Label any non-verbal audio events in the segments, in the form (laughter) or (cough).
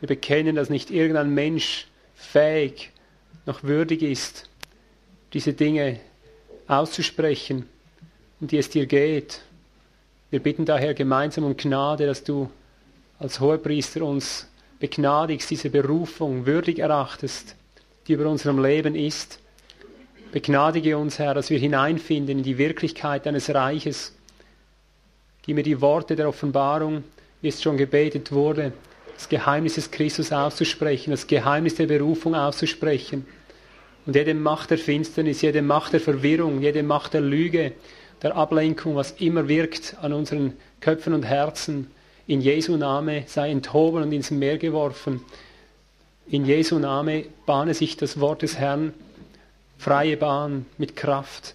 Wir bekennen, dass nicht irgendein Mensch fähig noch würdig ist, diese Dinge auszusprechen, um die es dir geht. Wir bitten daher gemeinsam um Gnade, dass du als Hohepriester uns begnadigst, diese Berufung würdig erachtest, die über unserem Leben ist. Begnadige uns, Herr, dass wir hineinfinden in die Wirklichkeit deines Reiches. Gib mir die Worte der Offenbarung, wie es schon gebetet wurde, das Geheimnis des Christus auszusprechen, das Geheimnis der Berufung auszusprechen. Und jede Macht der Finsternis, jede Macht der Verwirrung, jede Macht der Lüge, der Ablenkung, was immer wirkt an unseren Köpfen und Herzen, in Jesu Name sei enthoben und ins Meer geworfen. In Jesu Name bahne sich das Wort des Herrn freie Bahn mit Kraft.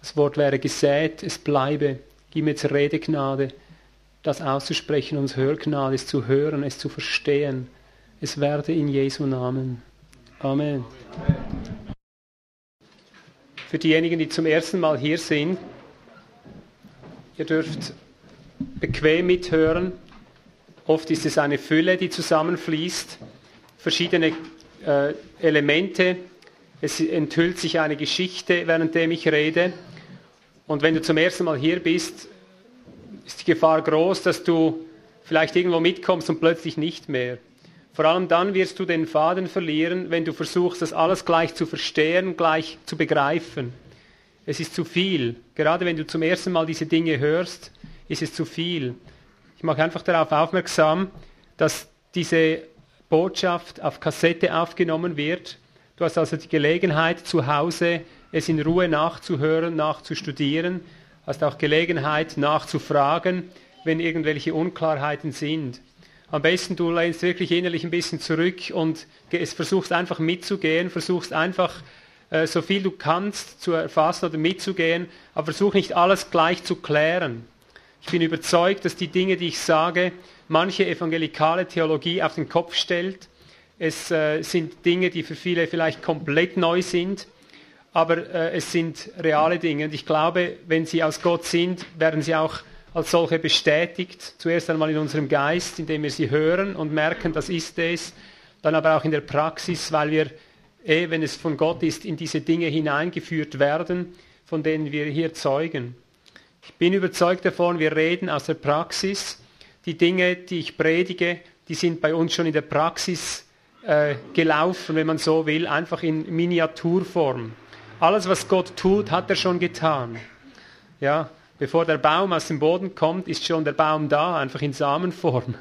Das Wort wäre gesät, es bleibe. Gib mir jetzt Redegnade, das auszusprechen, uns Hörgnade, es zu hören, es zu verstehen. Es werde in Jesu Namen. Amen. Für diejenigen, die zum ersten Mal hier sind, ihr dürft bequem mithören. Oft ist es eine Fülle, die zusammenfließt, verschiedene äh, Elemente. Es enthüllt sich eine Geschichte, währenddem ich rede. Und wenn du zum ersten Mal hier bist, ist die Gefahr groß, dass du vielleicht irgendwo mitkommst und plötzlich nicht mehr. Vor allem dann wirst du den Faden verlieren, wenn du versuchst, das alles gleich zu verstehen, gleich zu begreifen. Es ist zu viel. Gerade wenn du zum ersten Mal diese Dinge hörst, ist es zu viel. Ich mache einfach darauf aufmerksam, dass diese Botschaft auf Kassette aufgenommen wird. Du hast also die Gelegenheit, zu Hause es in Ruhe nachzuhören, nachzustudieren. Hast auch Gelegenheit, nachzufragen, wenn irgendwelche Unklarheiten sind. Am besten du lehnst wirklich innerlich ein bisschen zurück und versuchst einfach mitzugehen, versuchst einfach äh, so viel du kannst zu erfassen oder mitzugehen, aber versuch nicht alles gleich zu klären. Ich bin überzeugt, dass die Dinge, die ich sage, manche evangelikale Theologie auf den Kopf stellt. Es äh, sind Dinge, die für viele vielleicht komplett neu sind, aber äh, es sind reale Dinge. Und ich glaube, wenn sie aus Gott sind, werden sie auch als solche bestätigt. Zuerst einmal in unserem Geist, indem wir sie hören und merken, das ist es. Dann aber auch in der Praxis, weil wir, eh, wenn es von Gott ist, in diese Dinge hineingeführt werden, von denen wir hier zeugen. Ich bin überzeugt davon, wir reden aus der Praxis. Die Dinge, die ich predige, die sind bei uns schon in der Praxis äh, gelaufen, wenn man so will, einfach in Miniaturform. Alles, was Gott tut, hat er schon getan. Ja, bevor der Baum aus dem Boden kommt, ist schon der Baum da, einfach in Samenform.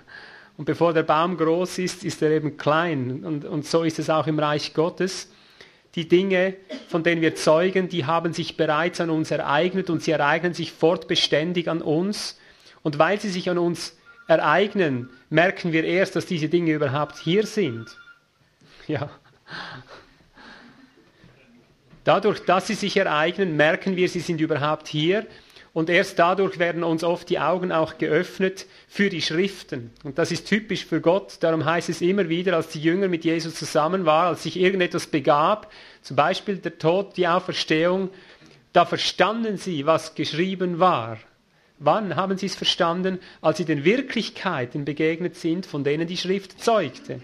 Und bevor der Baum groß ist, ist er eben klein. Und, und so ist es auch im Reich Gottes die Dinge, von denen wir zeugen, die haben sich bereits an uns ereignet und sie ereignen sich fortbeständig an uns. Und weil sie sich an uns ereignen, merken wir erst, dass diese Dinge überhaupt hier sind. Ja. Dadurch, dass sie sich ereignen, merken wir, sie sind überhaupt hier und erst dadurch werden uns oft die Augen auch geöffnet für die Schriften. Und das ist typisch für Gott. Darum heißt es immer wieder, als die Jünger mit Jesus zusammen waren, als sich irgendetwas begab, zum Beispiel der Tod, die Auferstehung, da verstanden sie, was geschrieben war. Wann haben sie es verstanden? Als sie den Wirklichkeiten begegnet sind, von denen die Schrift zeugte.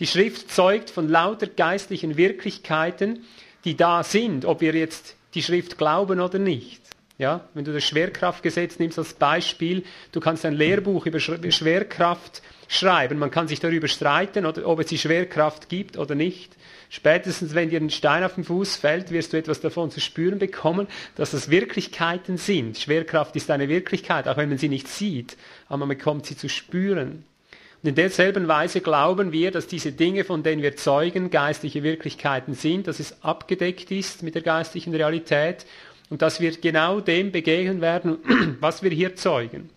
Die Schrift zeugt von lauter geistlichen Wirklichkeiten, die da sind, ob wir jetzt die Schrift glauben oder nicht. Ja, wenn du das Schwerkraftgesetz nimmst als Beispiel, du kannst ein Lehrbuch über Schwerkraft schreiben. Man kann sich darüber streiten, ob es die Schwerkraft gibt oder nicht. Spätestens, wenn dir ein Stein auf den Fuß fällt, wirst du etwas davon zu spüren bekommen, dass das Wirklichkeiten sind. Schwerkraft ist eine Wirklichkeit, auch wenn man sie nicht sieht, aber man bekommt sie zu spüren. Und in derselben Weise glauben wir, dass diese Dinge, von denen wir zeugen, geistliche Wirklichkeiten sind, dass es abgedeckt ist mit der geistlichen Realität und dass wir genau dem begegnen werden, (clears throat) was wir hier zeugen.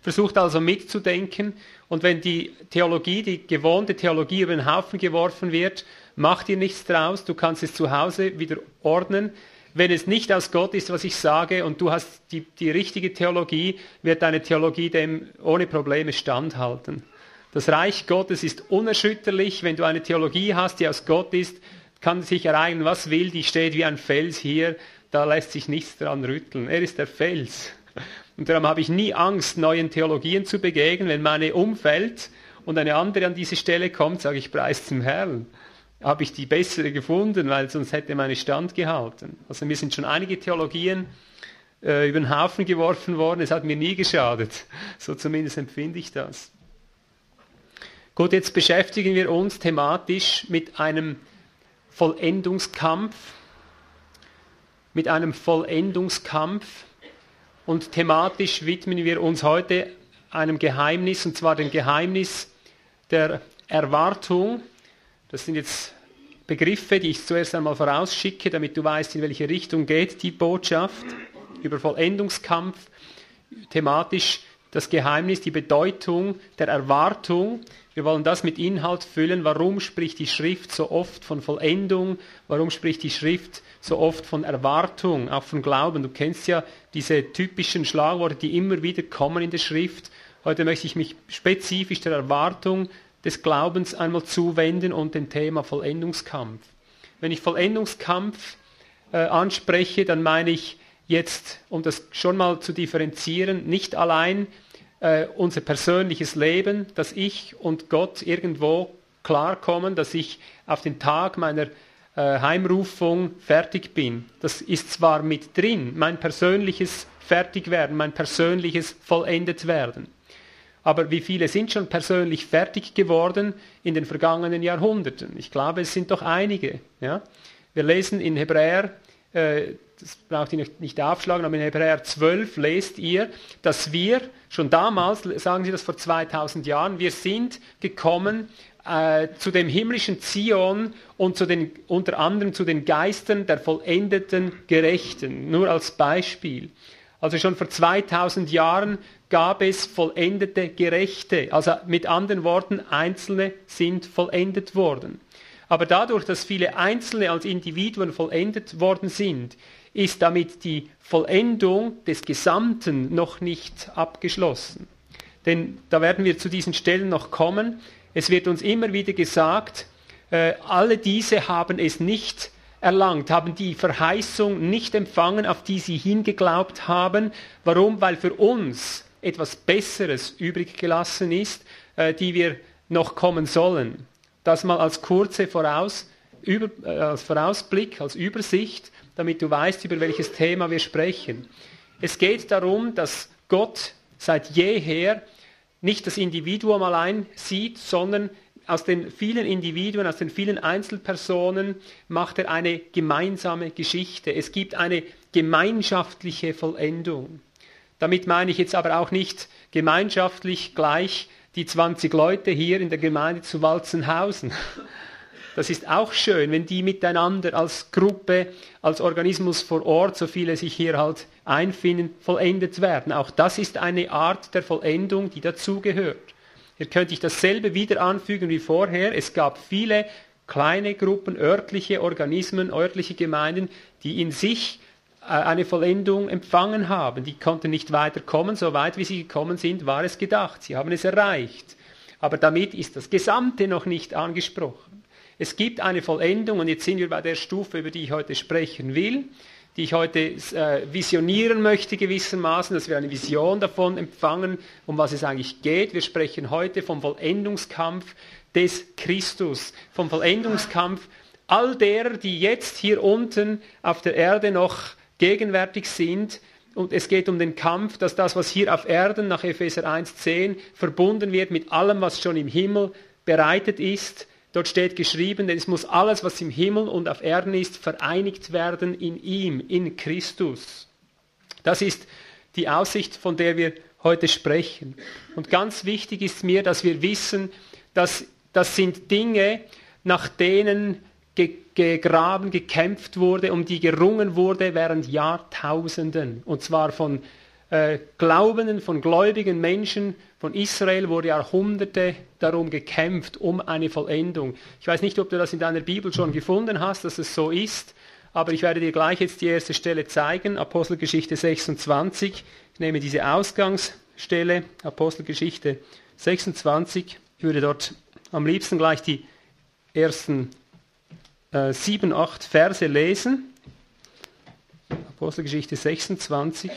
Versucht also mitzudenken und wenn die Theologie, die gewohnte Theologie über den Haufen geworfen wird, mach dir nichts draus, du kannst es zu Hause wieder ordnen. Wenn es nicht aus Gott ist, was ich sage, und du hast die, die richtige Theologie, wird deine Theologie dem ohne Probleme standhalten. Das Reich Gottes ist unerschütterlich. Wenn du eine Theologie hast, die aus Gott ist, kann sich ereignen, was will, die steht wie ein Fels hier da lässt sich nichts dran rütteln. Er ist der Fels. Und darum habe ich nie Angst, neuen Theologien zu begegnen, wenn meine umfällt und eine andere an diese Stelle kommt, sage ich Preis zum Herrn. Habe ich die bessere gefunden, weil sonst hätte meine Stand gehalten. Also mir sind schon einige Theologien äh, über den Haufen geworfen worden, es hat mir nie geschadet. (laughs) So zumindest empfinde ich das. Gut, jetzt beschäftigen wir uns thematisch mit einem Vollendungskampf, mit einem Vollendungskampf und thematisch widmen wir uns heute einem Geheimnis, und zwar dem Geheimnis der Erwartung. Das sind jetzt Begriffe, die ich zuerst einmal vorausschicke, damit du weißt, in welche Richtung geht die Botschaft über Vollendungskampf. Thematisch das Geheimnis, die Bedeutung der Erwartung. Wir wollen das mit Inhalt füllen. Warum spricht die Schrift so oft von Vollendung? Warum spricht die Schrift so oft von Erwartung, auch von Glauben? Du kennst ja diese typischen Schlagworte, die immer wieder kommen in der Schrift. Heute möchte ich mich spezifisch der Erwartung des Glaubens einmal zuwenden und dem Thema Vollendungskampf. Wenn ich Vollendungskampf äh, anspreche, dann meine ich jetzt, um das schon mal zu differenzieren, nicht allein äh, unser persönliches Leben, dass ich und Gott irgendwo klarkommen, dass ich auf den Tag meiner äh, Heimrufung fertig bin. Das ist zwar mit drin, mein persönliches Fertigwerden, mein persönliches vollendet werden. Aber wie viele sind schon persönlich fertig geworden in den vergangenen Jahrhunderten? Ich glaube, es sind doch einige. Ja? Wir lesen in Hebräer äh, das braucht ihr nicht aufschlagen, aber in Hebräer 12 lest ihr, dass wir schon damals, sagen sie das vor 2000 Jahren, wir sind gekommen äh, zu dem himmlischen Zion und zu den, unter anderem zu den Geistern der vollendeten Gerechten. Nur als Beispiel. Also schon vor 2000 Jahren gab es vollendete Gerechte. Also mit anderen Worten, Einzelne sind vollendet worden. Aber dadurch, dass viele Einzelne als Individuen vollendet worden sind, ist damit die Vollendung des Gesamten noch nicht abgeschlossen. Denn da werden wir zu diesen Stellen noch kommen. Es wird uns immer wieder gesagt, äh, alle diese haben es nicht erlangt, haben die Verheißung nicht empfangen, auf die sie hingeglaubt haben. Warum? Weil für uns etwas Besseres übrig gelassen ist, äh, die wir noch kommen sollen. Das mal als kurze Voraus, über, äh, als Vorausblick, als Übersicht damit du weißt, über welches Thema wir sprechen. Es geht darum, dass Gott seit jeher nicht das Individuum allein sieht, sondern aus den vielen Individuen, aus den vielen Einzelpersonen macht er eine gemeinsame Geschichte. Es gibt eine gemeinschaftliche Vollendung. Damit meine ich jetzt aber auch nicht gemeinschaftlich gleich die 20 Leute hier in der Gemeinde zu Walzenhausen, das ist auch schön, wenn die miteinander als Gruppe, als Organismus vor Ort, so viele sich hier halt einfinden, vollendet werden. Auch das ist eine Art der Vollendung, die dazugehört. Hier könnte ich dasselbe wieder anfügen wie vorher. Es gab viele kleine Gruppen, örtliche Organismen, örtliche Gemeinden, die in sich eine Vollendung empfangen haben. Die konnten nicht weiterkommen. So weit wie sie gekommen sind, war es gedacht. Sie haben es erreicht. Aber damit ist das Gesamte noch nicht angesprochen. Es gibt eine Vollendung und jetzt sind wir bei der Stufe, über die ich heute sprechen will, die ich heute äh, visionieren möchte gewissermaßen, dass wir eine Vision davon empfangen, um was es eigentlich geht. Wir sprechen heute vom Vollendungskampf des Christus, vom Vollendungskampf all derer, die jetzt hier unten auf der Erde noch gegenwärtig sind, und es geht um den Kampf, dass das, was hier auf Erden nach Epheser 1.10 verbunden wird mit allem, was schon im Himmel bereitet ist, Dort steht geschrieben, denn es muss alles, was im Himmel und auf Erden ist, vereinigt werden in ihm, in Christus. Das ist die Aussicht, von der wir heute sprechen. Und ganz wichtig ist mir, dass wir wissen, dass das sind Dinge, nach denen gegraben, gekämpft wurde, um die gerungen wurde während Jahrtausenden. Und zwar von äh, Glaubenden, von gläubigen Menschen von Israel wurde Jahrhunderte darum gekämpft, um eine Vollendung. Ich weiß nicht, ob du das in deiner Bibel schon gefunden hast, dass es so ist, aber ich werde dir gleich jetzt die erste Stelle zeigen, Apostelgeschichte 26. Ich nehme diese Ausgangsstelle, Apostelgeschichte 26. Ich würde dort am liebsten gleich die ersten äh, sieben, acht Verse lesen. Apostelgeschichte 26.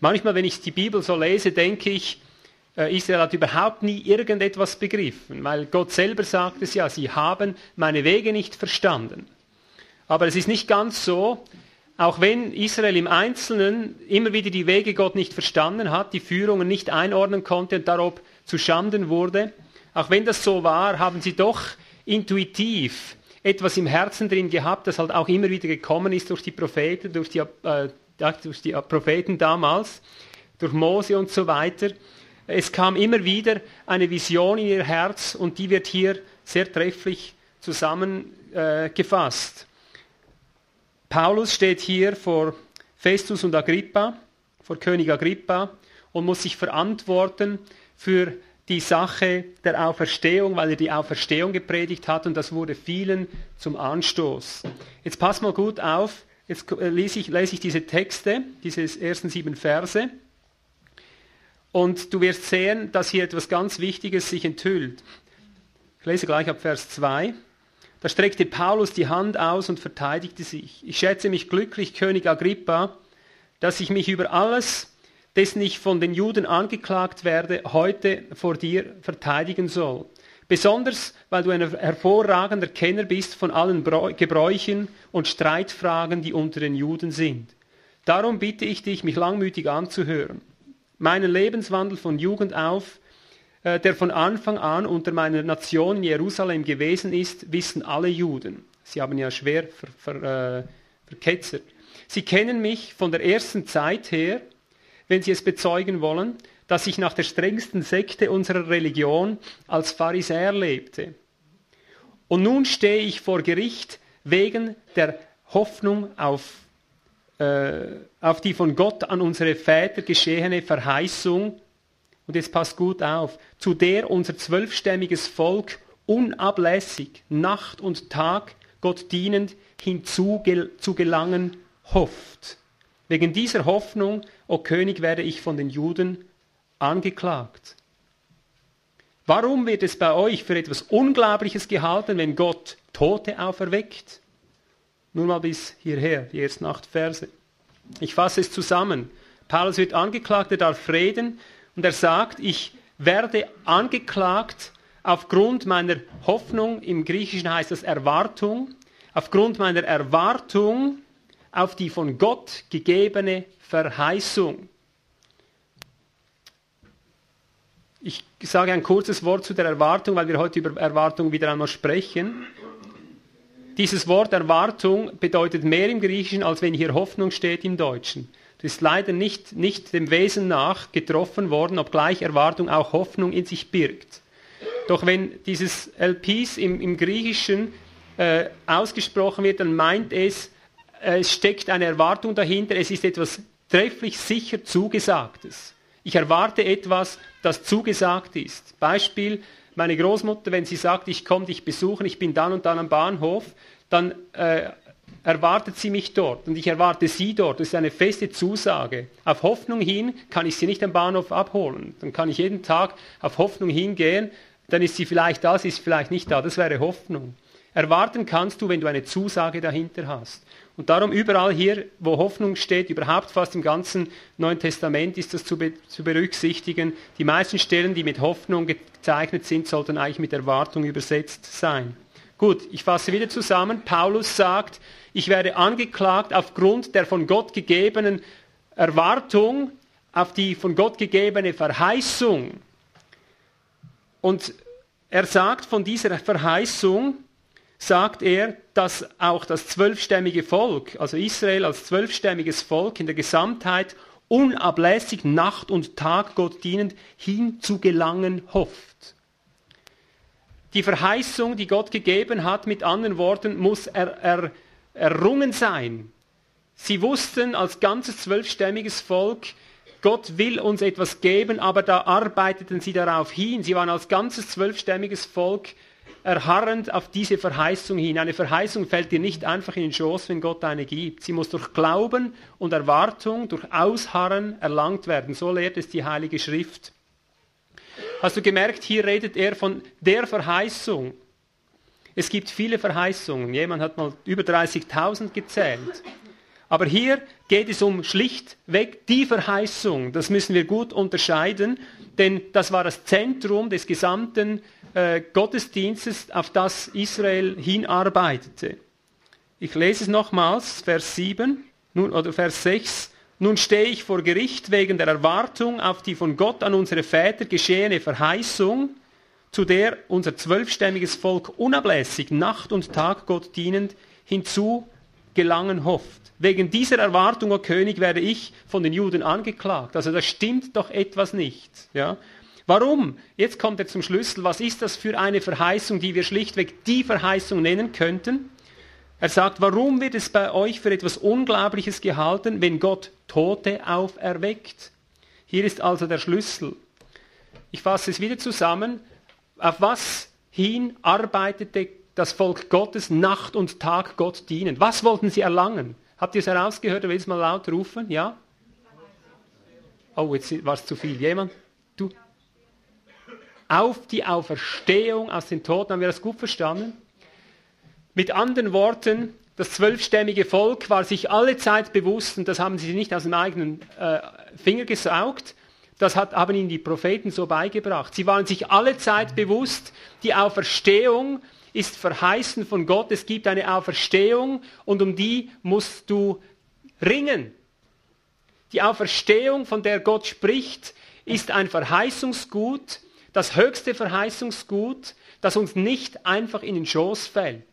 Manchmal, wenn ich die Bibel so lese, denke ich, äh, Israel hat überhaupt nie irgendetwas begriffen, weil Gott selber sagt es ja, sie haben meine Wege nicht verstanden. Aber es ist nicht ganz so, auch wenn Israel im Einzelnen immer wieder die Wege Gott nicht verstanden hat, die Führungen nicht einordnen konnte und darob zu Schanden wurde, auch wenn das so war, haben sie doch intuitiv etwas im Herzen drin gehabt, das halt auch immer wieder gekommen ist durch die Propheten, durch die, äh, durch die Propheten damals, durch Mose und so weiter. Es kam immer wieder eine Vision in ihr Herz und die wird hier sehr trefflich zusammengefasst. Paulus steht hier vor Festus und Agrippa, vor König Agrippa und muss sich verantworten für die Sache der Auferstehung, weil er die Auferstehung gepredigt hat und das wurde vielen zum Anstoß. Jetzt pass mal gut auf, jetzt äh, lese ich, lese ich diese Texte, diese ersten sieben Verse und du wirst sehen, dass hier etwas ganz Wichtiges sich enthüllt. Ich lese gleich ab Vers 2. Da streckte Paulus die Hand aus und verteidigte sich. Ich schätze mich glücklich, König Agrippa, dass ich mich über alles dessen ich von den Juden angeklagt werde, heute vor dir verteidigen soll. Besonders, weil du ein hervorragender Kenner bist von allen Gebräuchen und Streitfragen, die unter den Juden sind. Darum bitte ich dich, mich langmütig anzuhören. Meinen Lebenswandel von Jugend auf, äh, der von Anfang an unter meiner Nation in Jerusalem gewesen ist, wissen alle Juden. Sie haben ja schwer ver, ver, äh, verketzert. Sie kennen mich von der ersten Zeit her, wenn sie es bezeugen wollen, dass ich nach der strengsten Sekte unserer Religion als Pharisäer lebte. Und nun stehe ich vor Gericht wegen der Hoffnung auf, äh, auf die von Gott an unsere Väter geschehene Verheißung, und jetzt passt gut auf, zu der unser zwölfstämmiges Volk unablässig Nacht und Tag Gott dienend hinzugelangen hofft. Wegen dieser Hoffnung, o König, werde ich von den Juden angeklagt. Warum wird es bei euch für etwas Unglaubliches gehalten, wenn Gott Tote auferweckt? Nur mal bis hierher, die ersten acht Verse. Ich fasse es zusammen. Paulus wird angeklagt, er darf reden und er sagt, ich werde angeklagt aufgrund meiner Hoffnung, im Griechischen heißt das Erwartung, aufgrund meiner Erwartung auf die von Gott gegebene Verheißung. Ich sage ein kurzes Wort zu der Erwartung, weil wir heute über Erwartung wieder einmal sprechen. Dieses Wort Erwartung bedeutet mehr im Griechischen, als wenn hier Hoffnung steht im Deutschen. Das ist leider nicht, nicht dem Wesen nach getroffen worden, obgleich Erwartung auch Hoffnung in sich birgt. Doch wenn dieses LPs im, im Griechischen äh, ausgesprochen wird, dann meint es es steckt eine Erwartung dahinter, es ist etwas trefflich sicher Zugesagtes. Ich erwarte etwas, das zugesagt ist. Beispiel, meine Großmutter, wenn sie sagt, ich komme dich besuchen, ich bin dann und dann am Bahnhof, dann äh, erwartet sie mich dort und ich erwarte sie dort. Das ist eine feste Zusage. Auf Hoffnung hin kann ich sie nicht am Bahnhof abholen. Dann kann ich jeden Tag auf Hoffnung hingehen, dann ist sie vielleicht da, sie ist vielleicht nicht da. Das wäre Hoffnung. Erwarten kannst du, wenn du eine Zusage dahinter hast. Und darum überall hier, wo Hoffnung steht, überhaupt fast im ganzen Neuen Testament ist das zu, be zu berücksichtigen. Die meisten Stellen, die mit Hoffnung gezeichnet sind, sollten eigentlich mit Erwartung übersetzt sein. Gut, ich fasse wieder zusammen. Paulus sagt, ich werde angeklagt aufgrund der von Gott gegebenen Erwartung, auf die von Gott gegebene Verheißung. Und er sagt von dieser Verheißung, sagt er, dass auch das zwölfstämmige Volk, also Israel als zwölfstämmiges Volk in der Gesamtheit unablässig Nacht und Tag Gott dienend hinzugelangen hofft. Die Verheißung, die Gott gegeben hat, mit anderen Worten, muss er, er, errungen sein. Sie wussten als ganzes zwölfstämmiges Volk, Gott will uns etwas geben, aber da arbeiteten sie darauf hin. Sie waren als ganzes zwölfstämmiges Volk erharrend auf diese Verheißung hin. Eine Verheißung fällt dir nicht einfach in den Schoß, wenn Gott eine gibt. Sie muss durch Glauben und Erwartung, durch Ausharren erlangt werden. So lehrt es die Heilige Schrift. Hast du gemerkt, hier redet er von der Verheißung. Es gibt viele Verheißungen. Jemand hat mal über 30.000 gezählt. Aber hier geht es um schlichtweg die Verheißung. Das müssen wir gut unterscheiden, denn das war das Zentrum des gesamten äh, Gottesdienstes, auf das Israel hinarbeitete. Ich lese es nochmals, Vers 7 nun, oder Vers 6. Nun stehe ich vor Gericht wegen der Erwartung auf die von Gott an unsere Väter geschehene Verheißung, zu der unser zwölfstämmiges Volk unablässig Nacht und Tag Gott dienend hinzu gelangen hofft. Wegen dieser Erwartung, o König, werde ich von den Juden angeklagt. Also da stimmt doch etwas nicht. Ja? Warum? Jetzt kommt er zum Schlüssel. Was ist das für eine Verheißung, die wir schlichtweg die Verheißung nennen könnten? Er sagt, warum wird es bei euch für etwas Unglaubliches gehalten, wenn Gott Tote auferweckt? Hier ist also der Schlüssel. Ich fasse es wieder zusammen. Auf was hin arbeitete das Volk Gottes Nacht und Tag Gott dienen? Was wollten sie erlangen? Habt ihr es herausgehört? Willst du mal laut rufen? Ja? Oh, jetzt war es zu viel. Jemand? Auf die Auferstehung aus den Toten. Haben wir das gut verstanden? Mit anderen Worten, das zwölfstämmige Volk war sich alle Zeit bewusst, und das haben sie nicht aus dem eigenen äh, Finger gesaugt, das hat, haben ihnen die Propheten so beigebracht. Sie waren sich alle Zeit bewusst, die Auferstehung ist verheißen von Gott. Es gibt eine Auferstehung und um die musst du ringen. Die Auferstehung, von der Gott spricht, ist ein Verheißungsgut, das höchste Verheißungsgut, das uns nicht einfach in den Schoß fällt.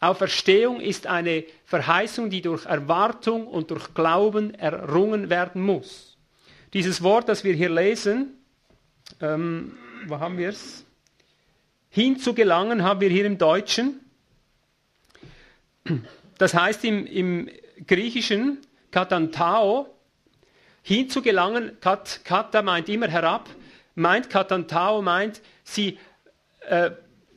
Auferstehung ist eine Verheißung, die durch Erwartung und durch Glauben errungen werden muss. Dieses Wort, das wir hier lesen, ähm, wo haben wir es? Hinzugelangen haben wir hier im Deutschen. Das heißt im, im Griechischen katantao, hinzugelangen, kat, kata meint immer herab, meint katantao meint, sie äh,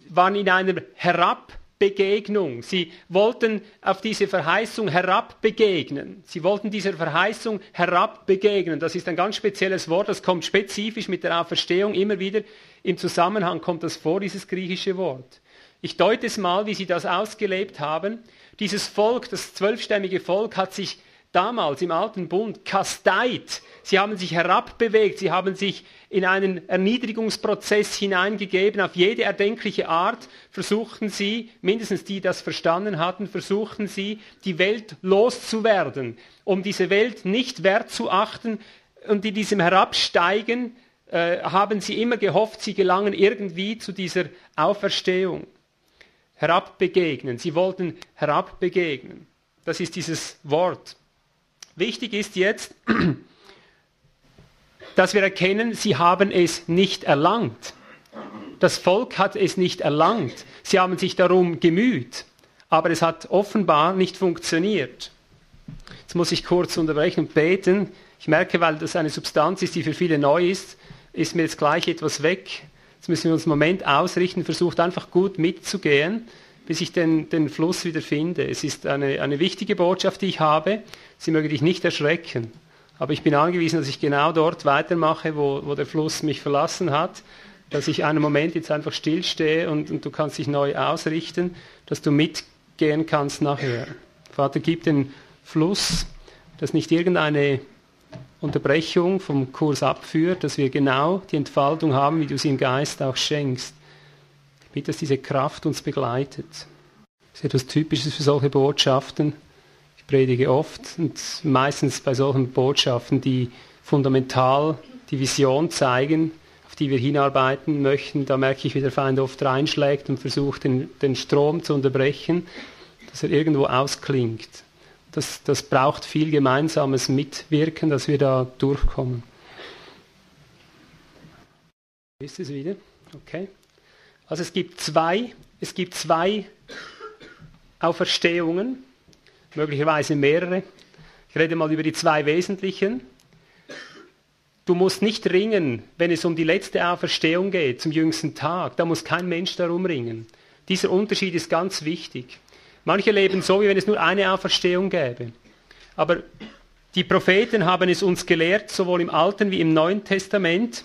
waren in einer herab Begegnung. Sie wollten auf diese Verheißung herabbegegnen. Sie wollten dieser Verheißung herabbegegnen. Das ist ein ganz spezielles Wort, das kommt spezifisch mit der Auferstehung immer wieder im Zusammenhang kommt das vor, dieses griechische Wort. Ich deute es mal, wie sie das ausgelebt haben. Dieses Volk, das zwölfstämmige Volk, hat sich damals im alten Bund kasteit. Sie haben sich herabbewegt, sie haben sich in einen Erniedrigungsprozess hineingegeben, auf jede erdenkliche Art versuchten sie, mindestens die das verstanden hatten, versuchten sie, die Welt loszuwerden, um diese Welt nicht wert zu achten und in diesem Herabsteigen äh, haben sie immer gehofft, sie gelangen irgendwie zu dieser Auferstehung. Herabbegegnen, sie wollten herabbegegnen. Das ist dieses Wort. Wichtig ist jetzt, dass wir erkennen, sie haben es nicht erlangt. Das Volk hat es nicht erlangt. Sie haben sich darum gemüht, aber es hat offenbar nicht funktioniert. Jetzt muss ich kurz unterbrechen und beten. Ich merke, weil das eine Substanz ist, die für viele neu ist, ist mir jetzt gleich etwas weg. Jetzt müssen wir uns einen Moment ausrichten, versucht einfach gut mitzugehen, bis ich den, den Fluss wieder finde. Es ist eine, eine wichtige Botschaft, die ich habe. Sie möge dich nicht erschrecken. Aber ich bin angewiesen, dass ich genau dort weitermache, wo, wo der Fluss mich verlassen hat, dass ich einen Moment jetzt einfach stillstehe und, und du kannst dich neu ausrichten, dass du mitgehen kannst nachher. Vater, gib den Fluss, dass nicht irgendeine Unterbrechung vom Kurs abführt, dass wir genau die Entfaltung haben, wie du sie im Geist auch schenkst. Ich bitte, dass diese Kraft uns begleitet. Das ist etwas Typisches für solche Botschaften predige oft und meistens bei solchen Botschaften, die fundamental die Vision zeigen, auf die wir hinarbeiten möchten. Da merke ich, wie der Feind oft reinschlägt und versucht, den, den Strom zu unterbrechen, dass er irgendwo ausklingt. Das, das braucht viel gemeinsames Mitwirken, dass wir da durchkommen. Ist es wieder? Okay. Also es gibt zwei, es gibt zwei Auferstehungen möglicherweise mehrere. Ich rede mal über die zwei wesentlichen. Du musst nicht ringen, wenn es um die letzte Auferstehung geht, zum jüngsten Tag. Da muss kein Mensch darum ringen. Dieser Unterschied ist ganz wichtig. Manche leben so, wie wenn es nur eine Auferstehung gäbe. Aber die Propheten haben es uns gelehrt, sowohl im Alten wie im Neuen Testament.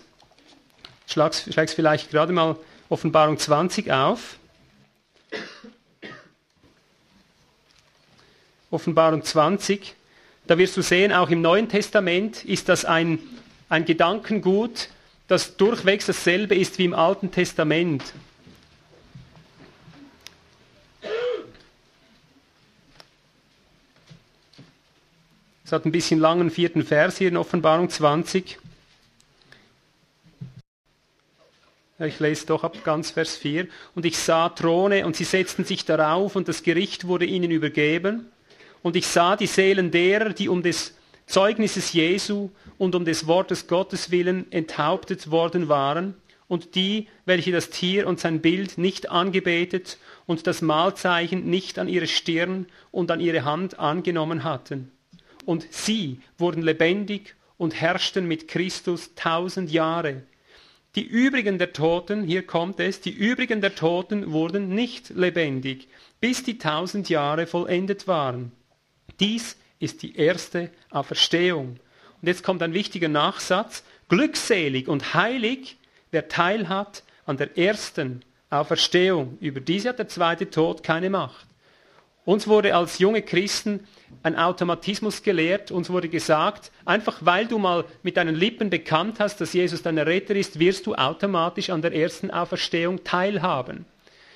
Ich schlage es vielleicht gerade mal Offenbarung 20 auf. Offenbarung 20. Da wirst du sehen, auch im Neuen Testament ist das ein, ein Gedankengut, das durchwegs dasselbe ist wie im Alten Testament. Es hat ein bisschen langen vierten Vers hier in Offenbarung 20. Ich lese doch ab ganz Vers 4. Und ich sah Throne und sie setzten sich darauf und das Gericht wurde ihnen übergeben. Und ich sah die Seelen derer, die um des Zeugnisses Jesu und um des Wortes Gottes willen enthauptet worden waren und die, welche das Tier und sein Bild nicht angebetet und das Mahlzeichen nicht an ihre Stirn und an ihre Hand angenommen hatten. Und sie wurden lebendig und herrschten mit Christus tausend Jahre. Die übrigen der Toten, hier kommt es, die übrigen der Toten wurden nicht lebendig, bis die tausend Jahre vollendet waren. Dies ist die erste Auferstehung. Und jetzt kommt ein wichtiger Nachsatz. Glückselig und heilig, wer Teil hat an der ersten Auferstehung. Über diese hat der zweite Tod keine Macht. Uns wurde als junge Christen ein Automatismus gelehrt. Uns wurde gesagt, einfach weil du mal mit deinen Lippen bekannt hast, dass Jesus dein Retter ist, wirst du automatisch an der ersten Auferstehung teilhaben.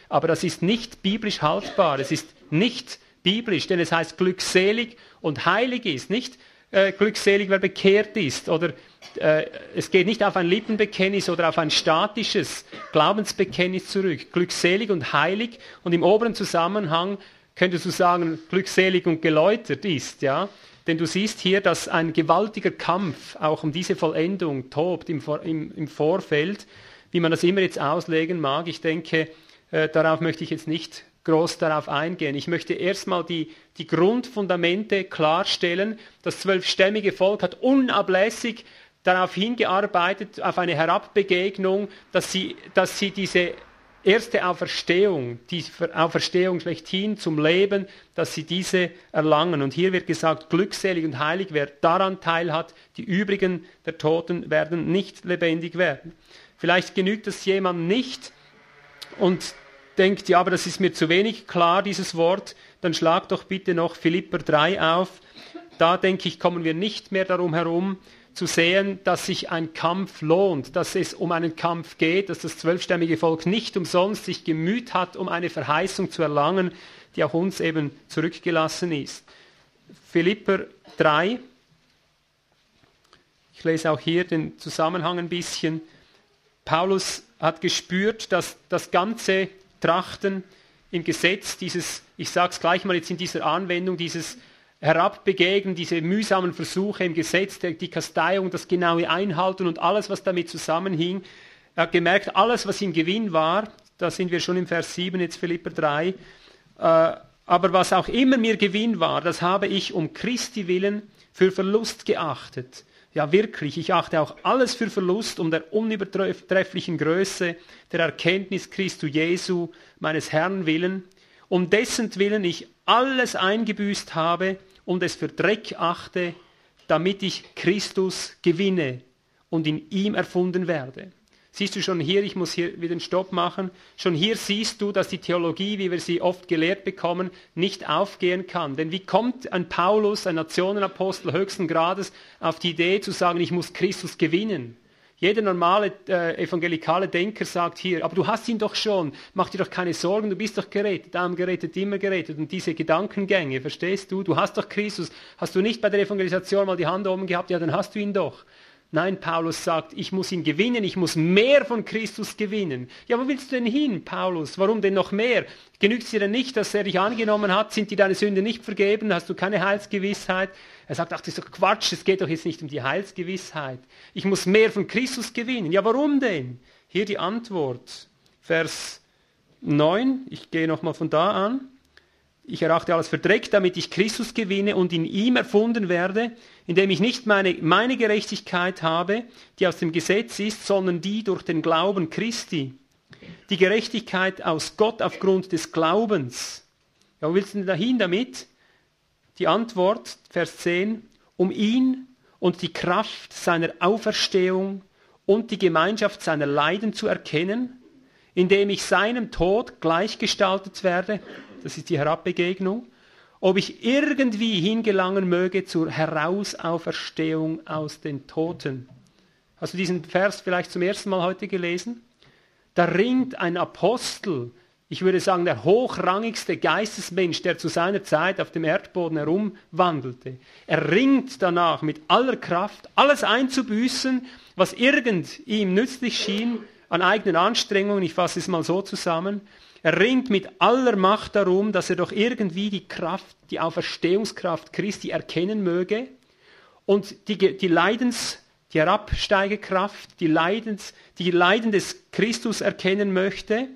Aber das ist nicht biblisch haltbar. Es ist nicht biblisch, denn es heißt glückselig und heilig ist, nicht äh, glückselig, wer bekehrt ist. Oder äh, es geht nicht auf ein Lippenbekenntnis oder auf ein statisches Glaubensbekenntnis zurück. Glückselig und heilig und im oberen Zusammenhang könntest du sagen, glückselig und geläutert ist, ja. Denn du siehst hier, dass ein gewaltiger Kampf auch um diese Vollendung tobt im, im, im Vorfeld, wie man das immer jetzt auslegen mag. Ich denke, äh, darauf möchte ich jetzt nicht groß darauf eingehen. Ich möchte erstmal die, die Grundfundamente klarstellen. Das zwölfstämmige Volk hat unablässig darauf hingearbeitet, auf eine Herabbegegnung, dass sie, dass sie diese erste Auferstehung, die Auferstehung schlechthin zum Leben, dass sie diese erlangen. Und hier wird gesagt, glückselig und heilig, wer daran teilhat, die übrigen der Toten werden nicht lebendig werden. Vielleicht genügt es jemand nicht und denkt, ja, aber das ist mir zu wenig klar, dieses Wort, dann schlag doch bitte noch Philipper 3 auf. Da denke ich, kommen wir nicht mehr darum herum, zu sehen, dass sich ein Kampf lohnt, dass es um einen Kampf geht, dass das zwölfstämmige Volk nicht umsonst sich gemüht hat, um eine Verheißung zu erlangen, die auch uns eben zurückgelassen ist. Philipper 3, ich lese auch hier den Zusammenhang ein bisschen. Paulus hat gespürt, dass das ganze Trachten im Gesetz, dieses, ich sage es gleich mal jetzt in dieser Anwendung, dieses Herabbegegnen, diese mühsamen Versuche im Gesetz, die Kasteiung, das genaue Einhalten und alles, was damit zusammenhing. Er hat gemerkt, alles, was ihm Gewinn war, da sind wir schon im Vers 7, jetzt Philipper 3, äh, aber was auch immer mir Gewinn war, das habe ich um Christi willen für Verlust geachtet. Ja, wirklich, ich achte auch alles für Verlust um der unübertrefflichen Größe der Erkenntnis Christu Jesu, meines Herrn willen, um dessen Willen ich alles eingebüßt habe und es für Dreck achte, damit ich Christus gewinne und in ihm erfunden werde. Siehst du schon hier, ich muss hier wieder einen Stopp machen, schon hier siehst du, dass die Theologie, wie wir sie oft gelehrt bekommen, nicht aufgehen kann. Denn wie kommt ein Paulus, ein Nationenapostel höchsten Grades, auf die Idee zu sagen, ich muss Christus gewinnen? Jeder normale äh, evangelikale Denker sagt hier, aber du hast ihn doch schon, mach dir doch keine Sorgen, du bist doch gerettet, darum gerettet, immer gerettet. Und diese Gedankengänge, verstehst du? Du hast doch Christus. Hast du nicht bei der Evangelisation mal die Hand oben gehabt? Ja, dann hast du ihn doch. Nein, Paulus sagt, ich muss ihn gewinnen, ich muss mehr von Christus gewinnen. Ja, wo willst du denn hin, Paulus? Warum denn noch mehr? Genügt es dir denn nicht, dass er dich angenommen hat? Sind dir deine Sünde nicht vergeben? Hast du keine Heilsgewissheit? Er sagt, ach, das ist doch Quatsch, es geht doch jetzt nicht um die Heilsgewissheit. Ich muss mehr von Christus gewinnen. Ja, warum denn? Hier die Antwort. Vers 9, ich gehe nochmal von da an. Ich erachte alles verdreckt, damit ich Christus gewinne und in ihm erfunden werde, indem ich nicht meine, meine Gerechtigkeit habe, die aus dem Gesetz ist, sondern die durch den Glauben Christi. Die Gerechtigkeit aus Gott aufgrund des Glaubens. Ja, wo willst du denn dahin damit? Die Antwort, Vers 10, um ihn und die Kraft seiner Auferstehung und die Gemeinschaft seiner Leiden zu erkennen, indem ich seinem Tod gleichgestaltet werde, das ist die Herabbegegnung, ob ich irgendwie hingelangen möge zur Herausauferstehung aus den Toten. Hast du diesen Vers vielleicht zum ersten Mal heute gelesen? Da ringt ein Apostel, ich würde sagen der hochrangigste Geistesmensch, der zu seiner Zeit auf dem Erdboden herumwandelte. Er ringt danach mit aller Kraft, alles einzubüßen, was irgend ihm nützlich schien an eigenen Anstrengungen, ich fasse es mal so zusammen, er ringt mit aller Macht darum, dass er doch irgendwie die Kraft, die Auferstehungskraft Christi erkennen möge und die, die Leidens, die Herabsteigekraft, die, Leidens, die Leiden des Christus erkennen möchte.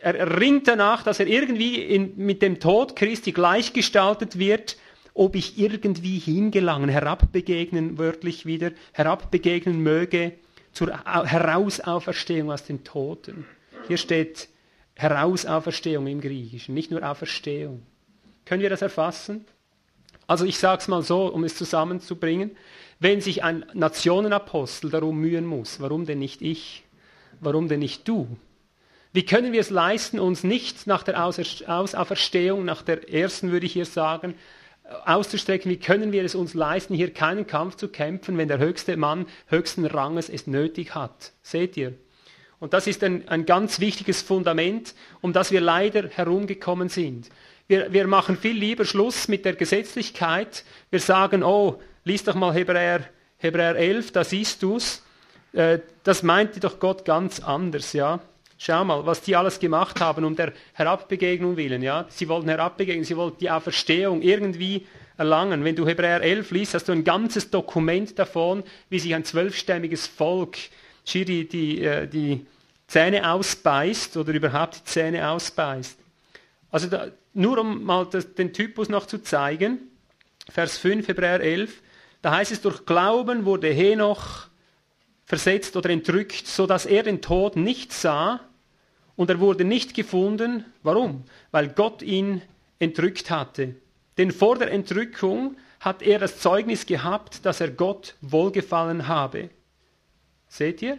Er ringt danach, dass er irgendwie in, mit dem Tod Christi gleichgestaltet wird, ob ich irgendwie hingelangen, herabbegegnen, wörtlich wieder, herabbegegnen möge zur Herausauferstehung aus den Toten. Hier steht Herausauferstehung im Griechischen, nicht nur Auferstehung. Können wir das erfassen? Also ich sage es mal so, um es zusammenzubringen. Wenn sich ein Nationenapostel darum mühen muss, warum denn nicht ich? Warum denn nicht du? Wie können wir es leisten, uns nicht nach der Auferstehung, nach der ersten würde ich hier sagen, auszustrecken, wie können wir es uns leisten, hier keinen Kampf zu kämpfen, wenn der höchste Mann höchsten Ranges es nötig hat? Seht ihr? Und das ist ein, ein ganz wichtiges Fundament, um das wir leider herumgekommen sind. Wir, wir machen viel lieber Schluss mit der Gesetzlichkeit. Wir sagen, oh, lies doch mal Hebräer, Hebräer 11, da siehst du's. Äh, das meinte doch Gott ganz anders, ja. Schau mal, was die alles gemacht haben um der Herabbegegnung willen, ja. Sie wollten herabbegegnen, sie wollten die Auferstehung irgendwie erlangen. Wenn du Hebräer 11 liest, hast du ein ganzes Dokument davon, wie sich ein zwölfstämmiges Volk schier die, die, äh, die Zähne ausbeißt oder überhaupt die Zähne ausbeißt. Also da, nur um mal das, den Typus noch zu zeigen, Vers 5, Hebräer 11, da heißt es, durch Glauben wurde Henoch versetzt oder entrückt, sodass er den Tod nicht sah und er wurde nicht gefunden. Warum? Weil Gott ihn entrückt hatte. Denn vor der Entrückung hat er das Zeugnis gehabt, dass er Gott wohlgefallen habe. Seht ihr?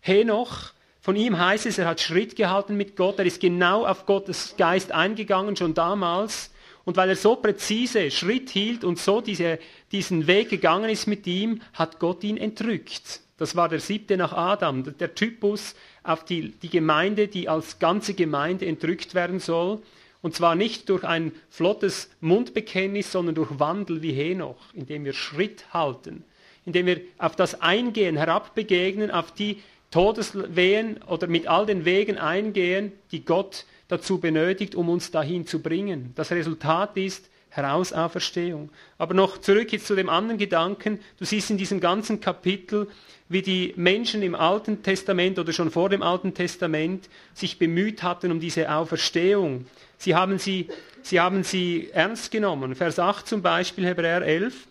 Henoch von ihm heißt es, er hat Schritt gehalten mit Gott, er ist genau auf Gottes Geist eingegangen, schon damals. Und weil er so präzise Schritt hielt und so diese, diesen Weg gegangen ist mit ihm, hat Gott ihn entrückt. Das war der siebte nach Adam, der Typus auf die, die Gemeinde, die als ganze Gemeinde entrückt werden soll. Und zwar nicht durch ein flottes Mundbekenntnis, sondern durch Wandel wie Henoch, indem wir Schritt halten, indem wir auf das Eingehen, herabbegegnen, auf die Todeswehen oder mit all den Wegen eingehen, die Gott dazu benötigt, um uns dahin zu bringen. Das Resultat ist Herausauferstehung. Aber noch zurück jetzt zu dem anderen Gedanken. Du siehst in diesem ganzen Kapitel, wie die Menschen im Alten Testament oder schon vor dem Alten Testament sich bemüht hatten um diese Auferstehung. Sie haben sie, sie, haben sie ernst genommen. Vers 8 zum Beispiel, Hebräer 11.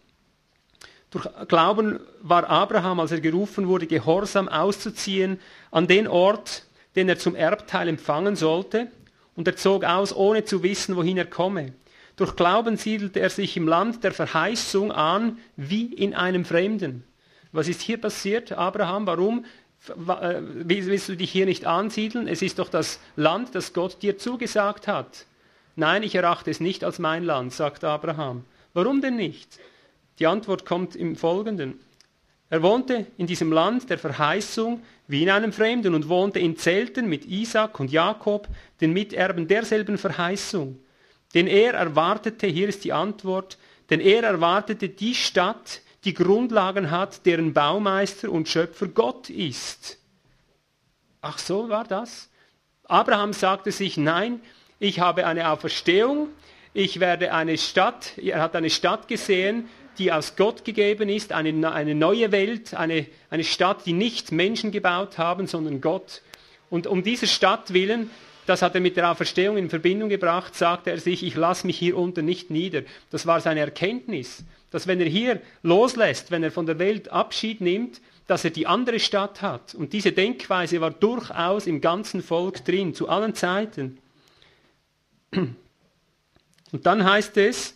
Durch Glauben war Abraham, als er gerufen wurde, gehorsam auszuziehen an den Ort, den er zum Erbteil empfangen sollte, und er zog aus, ohne zu wissen, wohin er komme. Durch Glauben siedelte er sich im Land der Verheißung an, wie in einem Fremden. Was ist hier passiert, Abraham? Warum äh, willst du dich hier nicht ansiedeln? Es ist doch das Land, das Gott dir zugesagt hat. Nein, ich erachte es nicht als mein Land, sagt Abraham. Warum denn nicht? Die Antwort kommt im Folgenden. Er wohnte in diesem Land der Verheißung wie in einem Fremden und wohnte in Zelten mit Isaac und Jakob, den Miterben derselben Verheißung. Denn er erwartete, hier ist die Antwort, denn er erwartete die Stadt, die Grundlagen hat, deren Baumeister und Schöpfer Gott ist. Ach so war das? Abraham sagte sich, nein, ich habe eine Auferstehung, ich werde eine Stadt, er hat eine Stadt gesehen, die aus Gott gegeben ist, eine, eine neue Welt, eine, eine Stadt, die nicht Menschen gebaut haben, sondern Gott. Und um diese Stadt willen, das hat er mit der Auferstehung in Verbindung gebracht, sagte er sich, ich lasse mich hier unten nicht nieder. Das war seine Erkenntnis, dass wenn er hier loslässt, wenn er von der Welt Abschied nimmt, dass er die andere Stadt hat. Und diese Denkweise war durchaus im ganzen Volk drin, zu allen Zeiten. (clears throat) Und dann heißt es,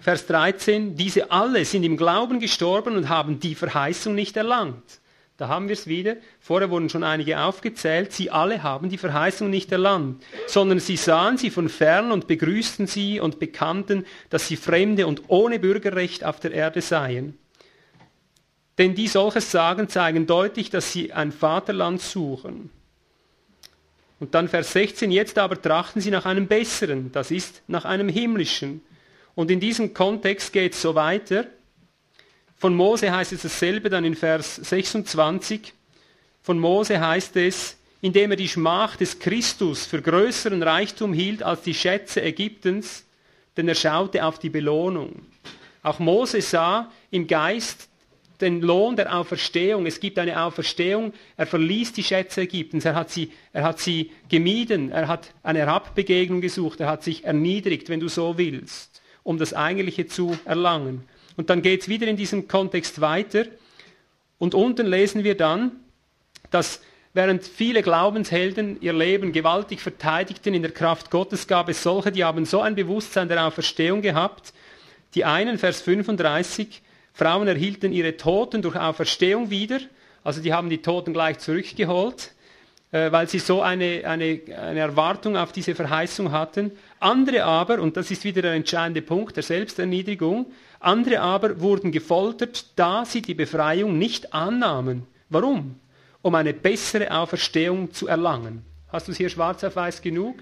Vers 13, diese alle sind im Glauben gestorben und haben die Verheißung nicht erlangt. Da haben wir es wieder. Vorher wurden schon einige aufgezählt. Sie alle haben die Verheißung nicht erlangt, sondern sie sahen sie von fern und begrüßten sie und bekannten, dass sie Fremde und ohne Bürgerrecht auf der Erde seien. Denn die solches sagen, zeigen deutlich, dass sie ein Vaterland suchen. Und dann Vers 16, jetzt aber trachten sie nach einem besseren, das ist nach einem himmlischen. Und in diesem Kontext geht es so weiter. Von Mose heißt es dasselbe dann in Vers 26. Von Mose heißt es, indem er die Schmach des Christus für größeren Reichtum hielt als die Schätze Ägyptens, denn er schaute auf die Belohnung. Auch Mose sah im Geist den Lohn der Auferstehung. Es gibt eine Auferstehung. Er verließ die Schätze Ägyptens. Er hat sie, er hat sie gemieden. Er hat eine Herabbegegnung gesucht. Er hat sich erniedrigt, wenn du so willst, um das Eigentliche zu erlangen. Und dann geht es wieder in diesem Kontext weiter. Und unten lesen wir dann, dass während viele Glaubenshelden ihr Leben gewaltig verteidigten in der Kraft Gottes, gab es solche, die haben so ein Bewusstsein der Auferstehung gehabt. Die einen, Vers 35, Frauen erhielten ihre Toten durch Auferstehung wieder, also die haben die Toten gleich zurückgeholt, äh, weil sie so eine, eine, eine Erwartung auf diese Verheißung hatten. Andere aber, und das ist wieder der entscheidende Punkt der Selbsterniedrigung, andere aber wurden gefoltert, da sie die Befreiung nicht annahmen. Warum? Um eine bessere Auferstehung zu erlangen. Hast du es hier schwarz auf weiß genug?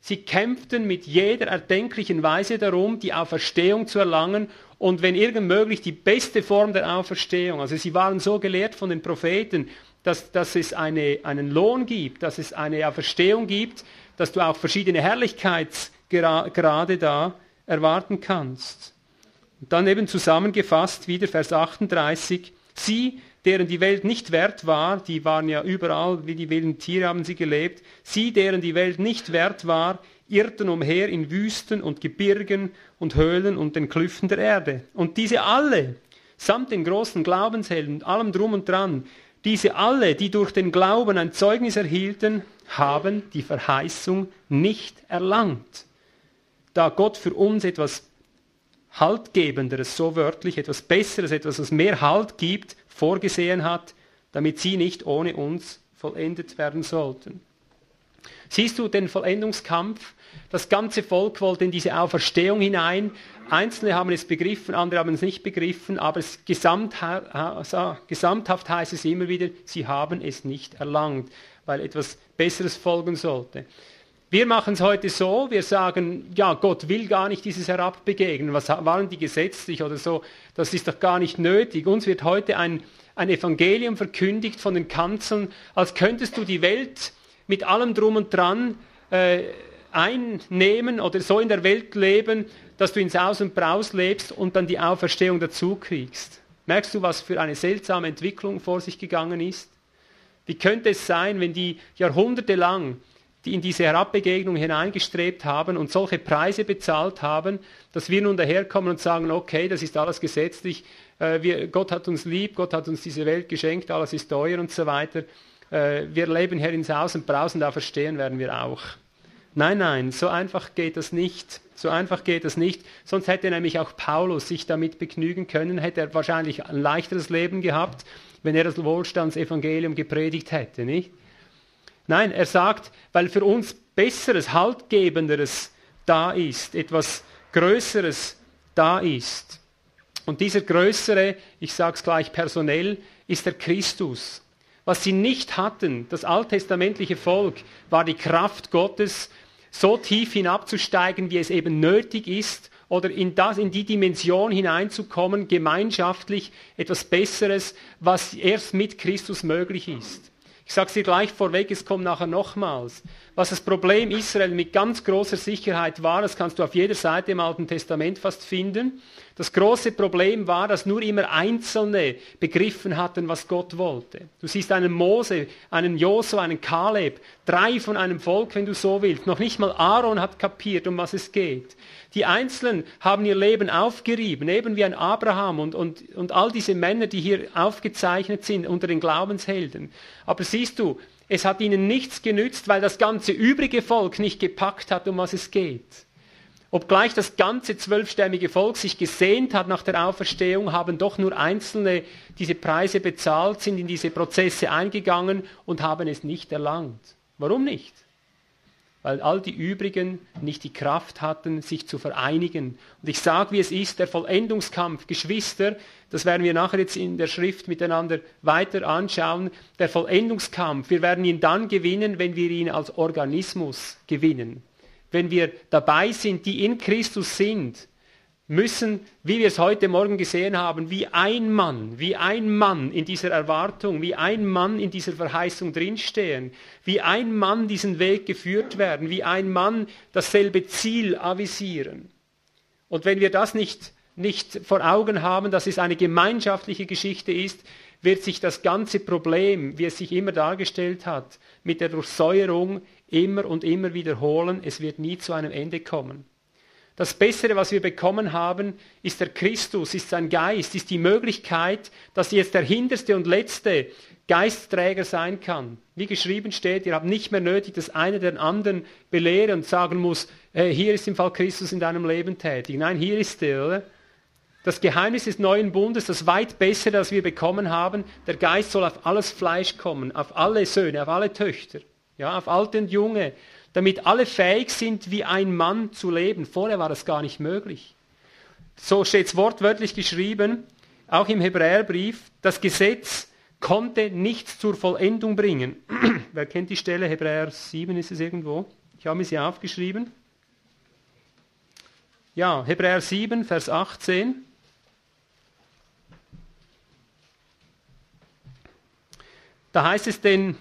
Sie kämpften mit jeder erdenklichen Weise darum, die Auferstehung zu erlangen und wenn irgend möglich die beste Form der Auferstehung. Also sie waren so gelehrt von den Propheten, dass, dass es eine, einen Lohn gibt, dass es eine Auferstehung gibt, dass du auch verschiedene Herrlichkeitsgrade da erwarten kannst. Und dann eben zusammengefasst wieder Vers 38, sie, deren die Welt nicht wert war, die waren ja überall, wie die wilden Tiere haben sie gelebt, sie, deren die Welt nicht wert war, irrten umher in Wüsten und Gebirgen und Höhlen und den Klüften der Erde. Und diese alle, samt den großen Glaubenshelden, allem drum und dran, diese alle, die durch den Glauben ein Zeugnis erhielten, haben die Verheißung nicht erlangt. Da Gott für uns etwas Haltgebenderes, so wörtlich, etwas Besseres, etwas, was mehr Halt gibt, vorgesehen hat, damit sie nicht ohne uns vollendet werden sollten. Siehst du den Vollendungskampf? Das ganze Volk wollte in diese Auferstehung hinein. Einzelne haben es begriffen, andere haben es nicht begriffen, aber es gesamthaft heißt es immer wieder, sie haben es nicht erlangt, weil etwas Besseres folgen sollte. Wir machen es heute so, wir sagen, ja, Gott will gar nicht dieses Herabbegegnen. Was waren die gesetzlich oder so? Das ist doch gar nicht nötig. Uns wird heute ein, ein Evangelium verkündigt von den Kanzeln, als könntest du die Welt mit allem drum und dran äh, einnehmen oder so in der Welt leben, dass du ins Aus und Braus lebst und dann die Auferstehung dazu kriegst. Merkst du, was für eine seltsame Entwicklung vor sich gegangen ist? Wie könnte es sein, wenn die jahrhundertelang die in diese Herabbegegnung hineingestrebt haben und solche Preise bezahlt haben, dass wir nun daherkommen und sagen, okay, das ist alles gesetzlich, äh, wir, Gott hat uns lieb, Gott hat uns diese Welt geschenkt, alles ist teuer und so weiter. Äh, wir leben hier ins Haus und brausen, da verstehen werden wir auch. Nein, nein, so einfach geht das nicht. So einfach geht das nicht. Sonst hätte nämlich auch Paulus sich damit begnügen können, hätte er wahrscheinlich ein leichteres Leben gehabt, wenn er das Wohlstandsevangelium gepredigt hätte, nicht? Nein, er sagt, weil für uns Besseres, Haltgebenderes da ist, etwas Größeres da ist. Und dieser Größere, ich sage es gleich personell, ist der Christus. Was sie nicht hatten, das alttestamentliche Volk, war die Kraft Gottes, so tief hinabzusteigen, wie es eben nötig ist, oder in, das, in die Dimension hineinzukommen, gemeinschaftlich etwas Besseres, was erst mit Christus möglich ist. Ich sage es dir gleich vorweg, es kommt nachher nochmals. Was das Problem Israel mit ganz großer Sicherheit war, das kannst du auf jeder Seite im Alten Testament fast finden. Das große Problem war, dass nur immer Einzelne begriffen hatten, was Gott wollte. Du siehst einen Mose, einen Josua, einen Kaleb, drei von einem Volk, wenn du so willst. Noch nicht mal Aaron hat kapiert, um was es geht. Die Einzelnen haben ihr Leben aufgerieben, eben wie ein Abraham und, und, und all diese Männer, die hier aufgezeichnet sind unter den Glaubenshelden. Aber siehst du, es hat ihnen nichts genützt, weil das ganze übrige Volk nicht gepackt hat, um was es geht. Obgleich das ganze zwölfstämmige Volk sich gesehnt hat nach der Auferstehung, haben doch nur Einzelne diese Preise bezahlt, sind in diese Prozesse eingegangen und haben es nicht erlangt. Warum nicht? Weil all die übrigen nicht die Kraft hatten, sich zu vereinigen. Und ich sage, wie es ist, der Vollendungskampf, Geschwister, das werden wir nachher jetzt in der Schrift miteinander weiter anschauen, der Vollendungskampf, wir werden ihn dann gewinnen, wenn wir ihn als Organismus gewinnen wenn wir dabei sind, die in Christus sind, müssen, wie wir es heute Morgen gesehen haben, wie ein Mann, wie ein Mann in dieser Erwartung, wie ein Mann in dieser Verheißung drinstehen, wie ein Mann diesen Weg geführt werden, wie ein Mann dasselbe Ziel avisieren. Und wenn wir das nicht, nicht vor Augen haben, dass es eine gemeinschaftliche Geschichte ist, wird sich das ganze Problem, wie es sich immer dargestellt hat, mit der Durchsäuerung immer und immer wiederholen. Es wird nie zu einem Ende kommen. Das Bessere, was wir bekommen haben, ist der Christus, ist sein Geist, ist die Möglichkeit, dass jetzt der hinterste und letzte Geistträger sein kann. Wie geschrieben steht, ihr habt nicht mehr nötig, dass einer den anderen belehre und sagen muss, hey, hier ist im Fall Christus in deinem Leben tätig. Nein, hier ist er, oder? Das Geheimnis des neuen Bundes, das weit bessere, das wir bekommen haben, der Geist soll auf alles Fleisch kommen, auf alle Söhne, auf alle Töchter ja, auf Alte und Junge, damit alle fähig sind, wie ein Mann zu leben. Vorher war das gar nicht möglich. So steht es wortwörtlich geschrieben, auch im Hebräerbrief, das Gesetz konnte nichts zur Vollendung bringen. (clears throat) Wer kennt die Stelle? Hebräer 7 ist es irgendwo. Ich habe mir sie aufgeschrieben. Ja, Hebräer 7, Vers 18. Da heißt es denn,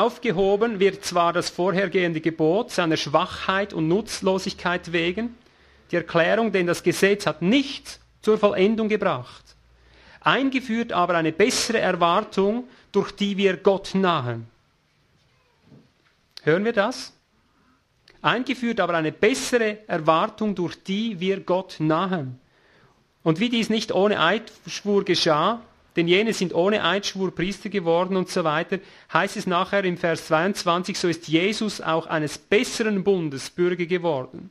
Aufgehoben wird zwar das vorhergehende Gebot seiner Schwachheit und Nutzlosigkeit wegen, die Erklärung, denn das Gesetz hat nichts zur Vollendung gebracht. Eingeführt aber eine bessere Erwartung, durch die wir Gott nahen. Hören wir das? Eingeführt aber eine bessere Erwartung, durch die wir Gott nahen. Und wie dies nicht ohne Eidschwur geschah, denn jene sind ohne Eidschwur Priester geworden und so weiter, heißt es nachher im Vers 22, so ist Jesus auch eines besseren Bundes Bürger geworden.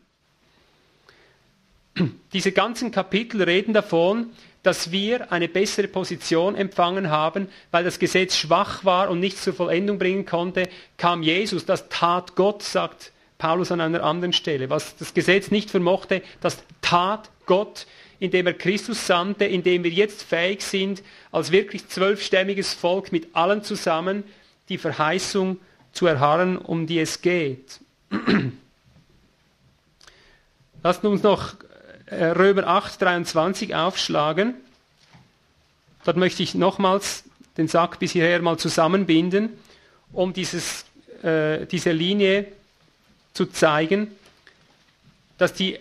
(clears throat) Diese ganzen Kapitel reden davon, dass wir eine bessere Position empfangen haben, weil das Gesetz schwach war und nichts zur Vollendung bringen konnte, kam Jesus, das tat Gott, sagt Paulus an einer anderen Stelle. Was das Gesetz nicht vermochte, das tat Gott indem er Christus sandte, indem wir jetzt fähig sind, als wirklich zwölfstämmiges Volk mit allen zusammen die Verheißung zu erharren, um die es geht. (clears throat) Lasst uns noch äh, Römer 8, 23 aufschlagen. Dort möchte ich nochmals den Sack bis hierher mal zusammenbinden, um dieses, äh, diese Linie zu zeigen, dass die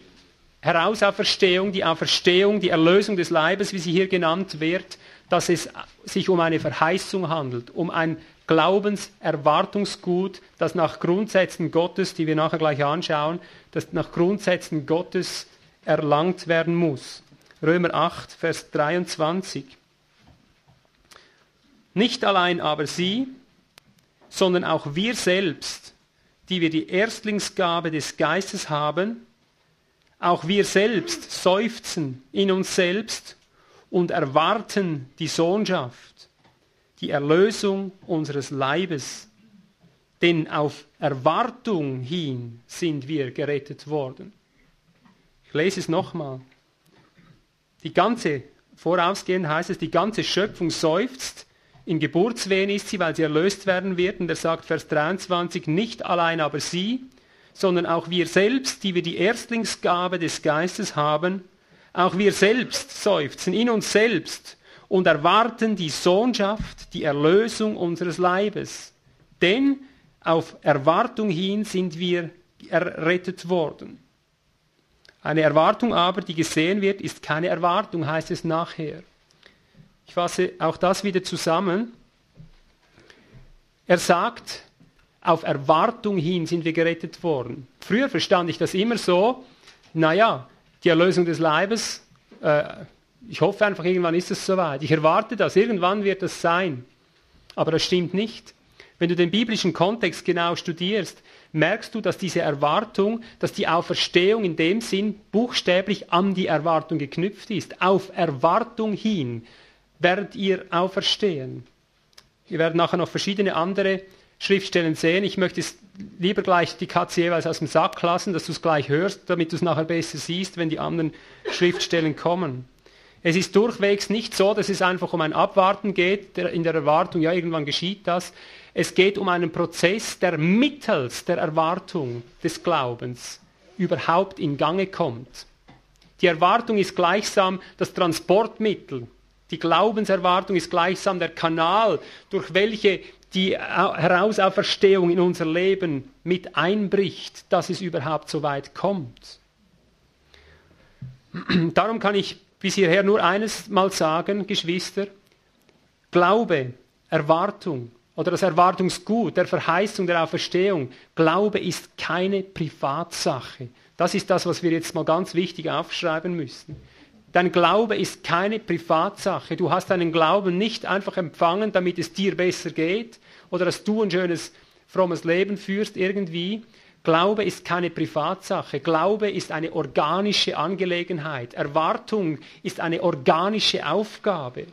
Herausauferstehung, die Auferstehung, die Erlösung des Leibes, wie sie hier genannt wird, dass es sich um eine Verheißung handelt, um ein Glaubenserwartungsgut, das nach Grundsätzen Gottes, die wir nachher gleich anschauen, das nach Grundsätzen Gottes erlangt werden muss. Römer 8, Vers 23. Nicht allein aber sie, sondern auch wir selbst, die wir die Erstlingsgabe des Geistes haben, auch wir selbst seufzen in uns selbst und erwarten die Sohnschaft, die Erlösung unseres Leibes. Denn auf Erwartung hin sind wir gerettet worden. Ich lese es nochmal. Die ganze, vorausgehend heißt es, die ganze Schöpfung seufzt, in Geburtswehen ist sie, weil sie erlöst werden wird. Und er sagt Vers 23, nicht allein aber sie, sondern auch wir selbst, die wir die Erstlingsgabe des Geistes haben, auch wir selbst seufzen in uns selbst und erwarten die Sohnschaft, die Erlösung unseres Leibes. Denn auf Erwartung hin sind wir errettet worden. Eine Erwartung aber, die gesehen wird, ist keine Erwartung, heißt es nachher. Ich fasse auch das wieder zusammen. Er sagt, auf Erwartung hin sind wir gerettet worden. Früher verstand ich das immer so, naja, die Erlösung des Leibes, äh, ich hoffe einfach, irgendwann ist es soweit. Ich erwarte das, irgendwann wird das sein. Aber das stimmt nicht. Wenn du den biblischen Kontext genau studierst, merkst du, dass diese Erwartung, dass die Auferstehung in dem Sinn buchstäblich an die Erwartung geknüpft ist. Auf Erwartung hin werdet ihr auferstehen. Wir werden nachher noch verschiedene andere Schriftstellen sehen. Ich möchte es lieber gleich die Katze jeweils aus dem Sack lassen, dass du es gleich hörst, damit du es nachher besser siehst, wenn die anderen Schriftstellen kommen. Es ist durchwegs nicht so, dass es einfach um ein Abwarten geht, in der Erwartung, ja, irgendwann geschieht das. Es geht um einen Prozess, der mittels der Erwartung des Glaubens überhaupt in Gange kommt. Die Erwartung ist gleichsam das Transportmittel. Die Glaubenserwartung ist gleichsam der Kanal, durch welche die Herausauferstehung in unser Leben mit einbricht, dass es überhaupt so weit kommt. (clears throat) Darum kann ich bis hierher nur eines mal sagen, Geschwister. Glaube, Erwartung oder das Erwartungsgut der Verheißung der Auferstehung, Glaube ist keine Privatsache. Das ist das, was wir jetzt mal ganz wichtig aufschreiben müssen. Dein Glaube ist keine Privatsache. Du hast deinen Glauben nicht einfach empfangen, damit es dir besser geht oder dass du ein schönes, frommes Leben führst irgendwie. Glaube ist keine Privatsache. Glaube ist eine organische Angelegenheit. Erwartung ist eine organische Aufgabe.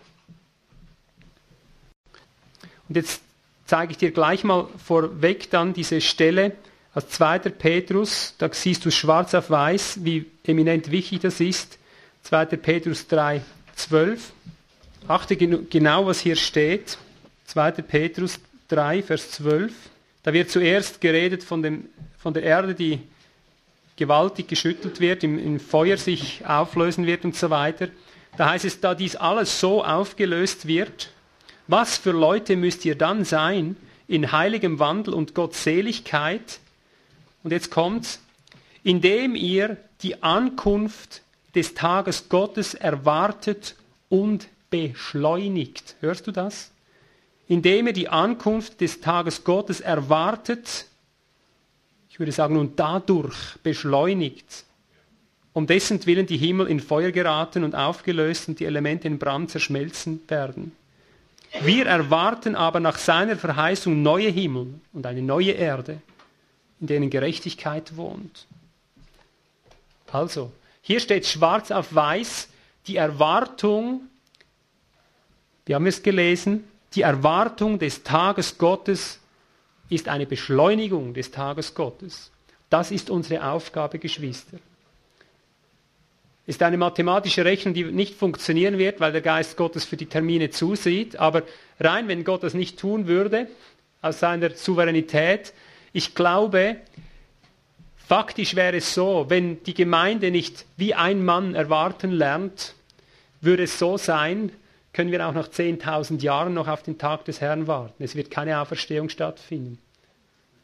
Und jetzt zeige ich dir gleich mal vorweg dann diese Stelle als 2. Petrus. Da siehst du schwarz auf weiß, wie eminent wichtig das ist. 2. Petrus 3, 12. Achte genau, was hier steht. 2. Petrus 3, Vers 12. Da wird zuerst geredet von, dem, von der Erde, die gewaltig geschüttelt wird, im, im Feuer sich auflösen wird und so weiter. Da heißt es, da dies alles so aufgelöst wird, was für Leute müsst ihr dann sein in heiligem Wandel und Gottseligkeit? Und jetzt kommt's, indem ihr die Ankunft des Tages Gottes erwartet und beschleunigt. Hörst du das? Indem ihr die Ankunft des Tages Gottes erwartet, ich würde sagen, und dadurch beschleunigt, um dessen Willen die Himmel in Feuer geraten und aufgelöst und die Elemente in Brand zerschmelzen werden. Wir erwarten aber nach seiner Verheißung neue Himmel und eine neue Erde, in denen Gerechtigkeit wohnt. Also, hier steht schwarz auf weiß, die Erwartung, wir haben es gelesen, die Erwartung des Tages Gottes ist eine Beschleunigung des Tages Gottes. Das ist unsere Aufgabe, Geschwister. Ist eine mathematische Rechnung, die nicht funktionieren wird, weil der Geist Gottes für die Termine zusieht. Aber rein, wenn Gott das nicht tun würde, aus seiner Souveränität, ich glaube, Faktisch wäre es so, wenn die Gemeinde nicht wie ein Mann erwarten lernt, würde es so sein, können wir auch nach 10.000 Jahren noch auf den Tag des Herrn warten. Es wird keine Auferstehung stattfinden,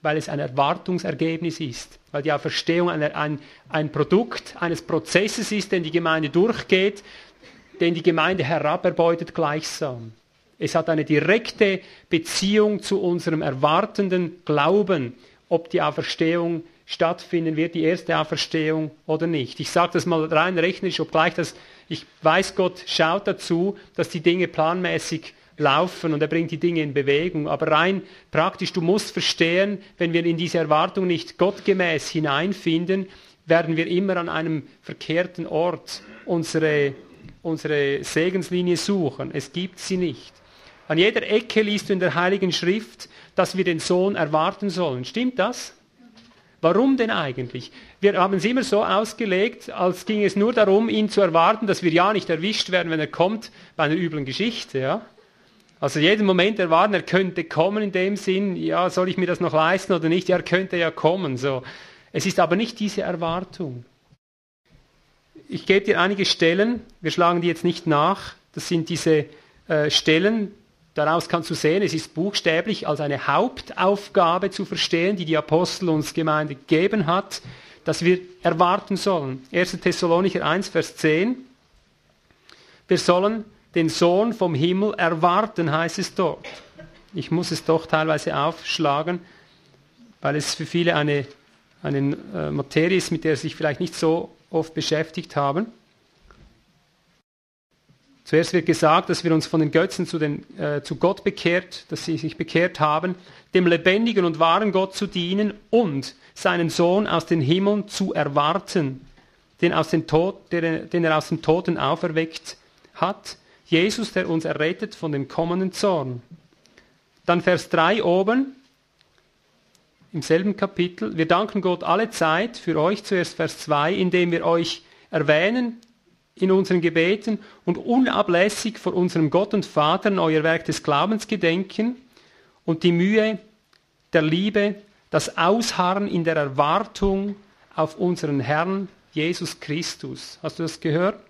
weil es ein Erwartungsergebnis ist, weil die Auferstehung ein, ein, ein Produkt eines Prozesses ist, den die Gemeinde durchgeht, den die Gemeinde heraberbeutet gleichsam. Es hat eine direkte Beziehung zu unserem erwartenden Glauben, ob die Auferstehung stattfinden wird, die erste Auferstehung oder nicht. Ich sage das mal rein rechnerisch, obgleich das, ich weiß, Gott schaut dazu, dass die Dinge planmäßig laufen und er bringt die Dinge in Bewegung. Aber rein praktisch, du musst verstehen, wenn wir in diese Erwartung nicht gottgemäß hineinfinden, werden wir immer an einem verkehrten Ort unsere, unsere Segenslinie suchen. Es gibt sie nicht. An jeder Ecke liest du in der Heiligen Schrift, dass wir den Sohn erwarten sollen. Stimmt das? Warum denn eigentlich? Wir haben es immer so ausgelegt, als ging es nur darum, ihn zu erwarten, dass wir ja nicht erwischt werden, wenn er kommt, bei einer üblen Geschichte. Ja? Also jeden Moment erwarten, er könnte kommen in dem Sinn, ja, soll ich mir das noch leisten oder nicht? Ja, er könnte ja kommen. So. Es ist aber nicht diese Erwartung. Ich gebe dir einige Stellen, wir schlagen die jetzt nicht nach. Das sind diese äh, Stellen, Daraus kannst du sehen, es ist buchstäblich als eine Hauptaufgabe zu verstehen, die die Apostel uns Gemeinde gegeben hat, dass wir erwarten sollen. 1. Thessalonicher 1, Vers 10. Wir sollen den Sohn vom Himmel erwarten, heißt es dort. Ich muss es doch teilweise aufschlagen, weil es für viele eine, eine äh, Materie ist, mit der sie sich vielleicht nicht so oft beschäftigt haben. Zuerst wird gesagt, dass wir uns von den Götzen zu, den, äh, zu Gott bekehrt, dass sie sich bekehrt haben, dem lebendigen und wahren Gott zu dienen und seinen Sohn aus den Himmeln zu erwarten, den, aus den Tod, den, den er aus den Toten auferweckt hat. Jesus, der uns errettet von dem kommenden Zorn. Dann Vers 3 oben, im selben Kapitel. Wir danken Gott alle Zeit für euch, zuerst Vers 2, indem wir euch erwähnen in unseren Gebeten und unablässig vor unserem Gott und Vater euer Werk des Glaubens gedenken und die Mühe der Liebe, das Ausharren in der Erwartung auf unseren Herrn Jesus Christus. Hast du das gehört?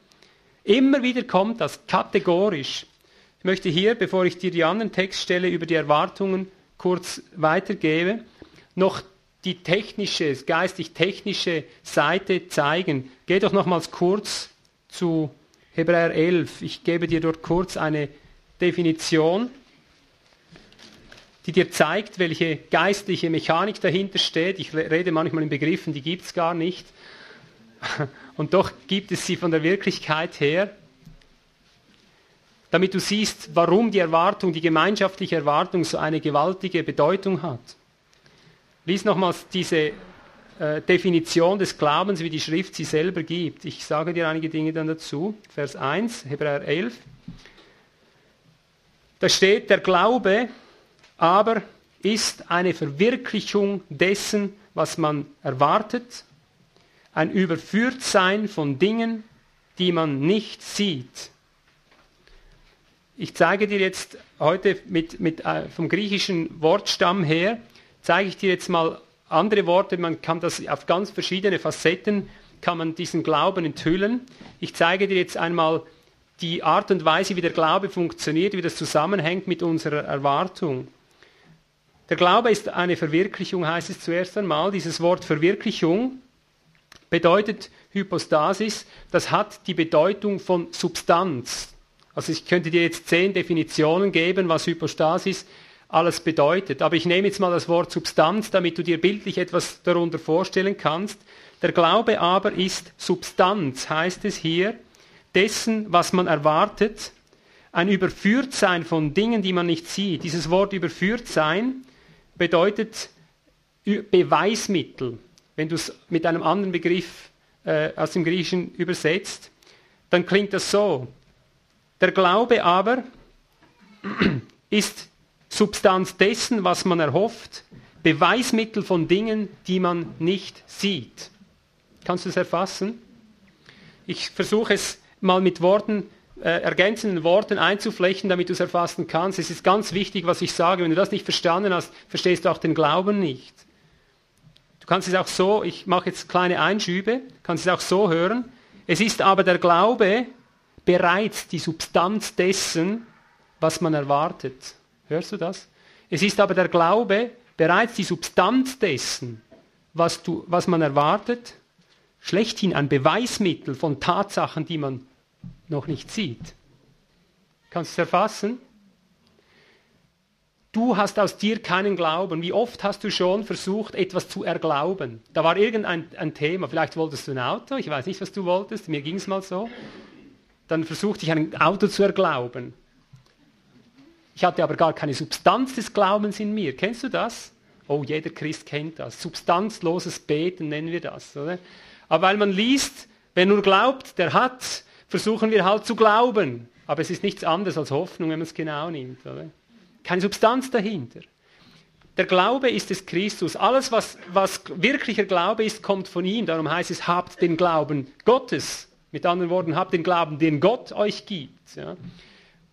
Immer wieder kommt das kategorisch. Ich möchte hier, bevor ich dir die anderen Textstelle über die Erwartungen kurz weitergebe, noch die technische, geistig-technische Seite zeigen. Geh doch nochmals kurz zu Hebräer 11. Ich gebe dir dort kurz eine Definition, die dir zeigt, welche geistliche Mechanik dahinter steht. Ich rede manchmal in Begriffen, die gibt es gar nicht. (laughs) Und doch gibt es sie von der Wirklichkeit her, damit du siehst, warum die Erwartung, die gemeinschaftliche Erwartung so eine gewaltige Bedeutung hat. Lies nochmals diese äh, Definition des Glaubens, wie die Schrift sie selber gibt. Ich sage dir einige Dinge dann dazu. Vers 1, Hebräer 11. Da steht, der Glaube aber ist eine Verwirklichung dessen, was man erwartet, ein Überführtsein von Dingen, die man nicht sieht. Ich zeige dir jetzt heute mit, mit, äh, vom griechischen Wortstamm her, zeige ich dir jetzt mal andere Worte, man kann das auf ganz verschiedene Facetten, kann man diesen Glauben enthüllen. Ich zeige dir jetzt einmal die Art und Weise, wie der Glaube funktioniert, wie das zusammenhängt mit unserer Erwartung. Der Glaube ist eine Verwirklichung, heißt es zuerst einmal. Dieses Wort Verwirklichung bedeutet Hypostasis, das hat die Bedeutung von Substanz. Also ich könnte dir jetzt zehn Definitionen geben, was Hypostasis alles bedeutet. Aber ich nehme jetzt mal das Wort Substanz, damit du dir bildlich etwas darunter vorstellen kannst. Der Glaube aber ist Substanz, heißt es hier, dessen, was man erwartet, ein Überführtsein von Dingen, die man nicht sieht. Dieses Wort Überführtsein bedeutet Beweismittel. Wenn du es mit einem anderen Begriff äh, aus dem Griechischen übersetzt, dann klingt das so. Der Glaube aber (clears throat) ist Substanz dessen, was man erhofft, Beweismittel von Dingen, die man nicht sieht. Kannst du es erfassen? Ich versuche es mal mit Worten, äh, ergänzenden Worten einzuflechten, damit du es erfassen kannst. Es ist ganz wichtig, was ich sage. Wenn du das nicht verstanden hast, verstehst du auch den Glauben nicht. Du kannst es auch so, ich mache jetzt kleine Einschübe, kannst es auch so hören. Es ist aber der Glaube bereits die Substanz dessen, was man erwartet. Hörst du das? Es ist aber der Glaube bereits die Substanz dessen, was, du, was man erwartet, schlechthin ein Beweismittel von Tatsachen, die man noch nicht sieht. Kannst du es erfassen? Du hast aus dir keinen Glauben. Wie oft hast du schon versucht, etwas zu erglauben? Da war irgendein ein Thema. Vielleicht wolltest du ein Auto. Ich weiß nicht, was du wolltest. Mir ging es mal so. Dann versuchte ich ein Auto zu erglauben. Ich hatte aber gar keine Substanz des Glaubens in mir. Kennst du das? Oh, jeder Christ kennt das. Substanzloses Beten nennen wir das. Oder? Aber weil man liest, wer nur glaubt, der hat, versuchen wir halt zu glauben. Aber es ist nichts anderes als Hoffnung, wenn man es genau nimmt. Oder? Keine Substanz dahinter. Der Glaube ist des Christus. Alles, was, was wirklicher Glaube ist, kommt von ihm. Darum heißt es, habt den Glauben Gottes. Mit anderen Worten, habt den Glauben, den Gott euch gibt. Ja?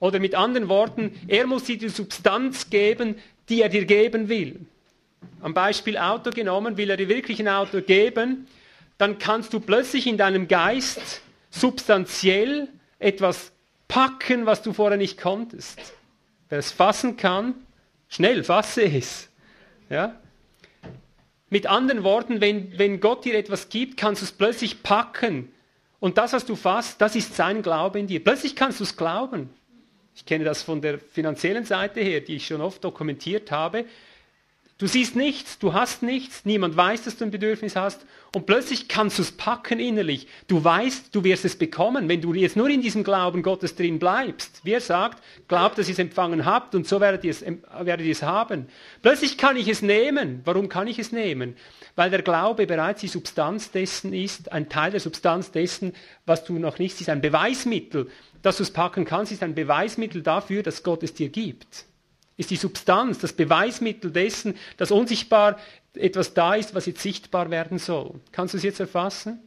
Oder mit anderen Worten, er muss dir die Substanz geben, die er dir geben will. Am Beispiel Auto genommen, will er dir wirklich ein Auto geben, dann kannst du plötzlich in deinem Geist substanziell etwas packen, was du vorher nicht konntest. Wer es fassen kann, schnell, fasse es. Ja? Mit anderen Worten, wenn, wenn Gott dir etwas gibt, kannst du es plötzlich packen. Und das, was du fasst, das ist sein Glaube in dir. Plötzlich kannst du es glauben. Ich kenne das von der finanziellen Seite her, die ich schon oft dokumentiert habe. Du siehst nichts, du hast nichts, niemand weiß, dass du ein Bedürfnis hast und plötzlich kannst du es packen innerlich. Du weißt, du wirst es bekommen, wenn du jetzt nur in diesem Glauben Gottes drin bleibst. Wie er sagt, glaubt, dass ihr es empfangen habt und so werdet ihr es, werdet ihr es haben. Plötzlich kann ich es nehmen. Warum kann ich es nehmen? Weil der Glaube bereits die Substanz dessen ist, ein Teil der Substanz dessen, was du noch nicht siehst, ein Beweismittel. Dass du es packen kannst, ist ein Beweismittel dafür, dass Gott es dir gibt ist die Substanz, das Beweismittel dessen, dass unsichtbar etwas da ist, was jetzt sichtbar werden soll. Kannst du es jetzt erfassen?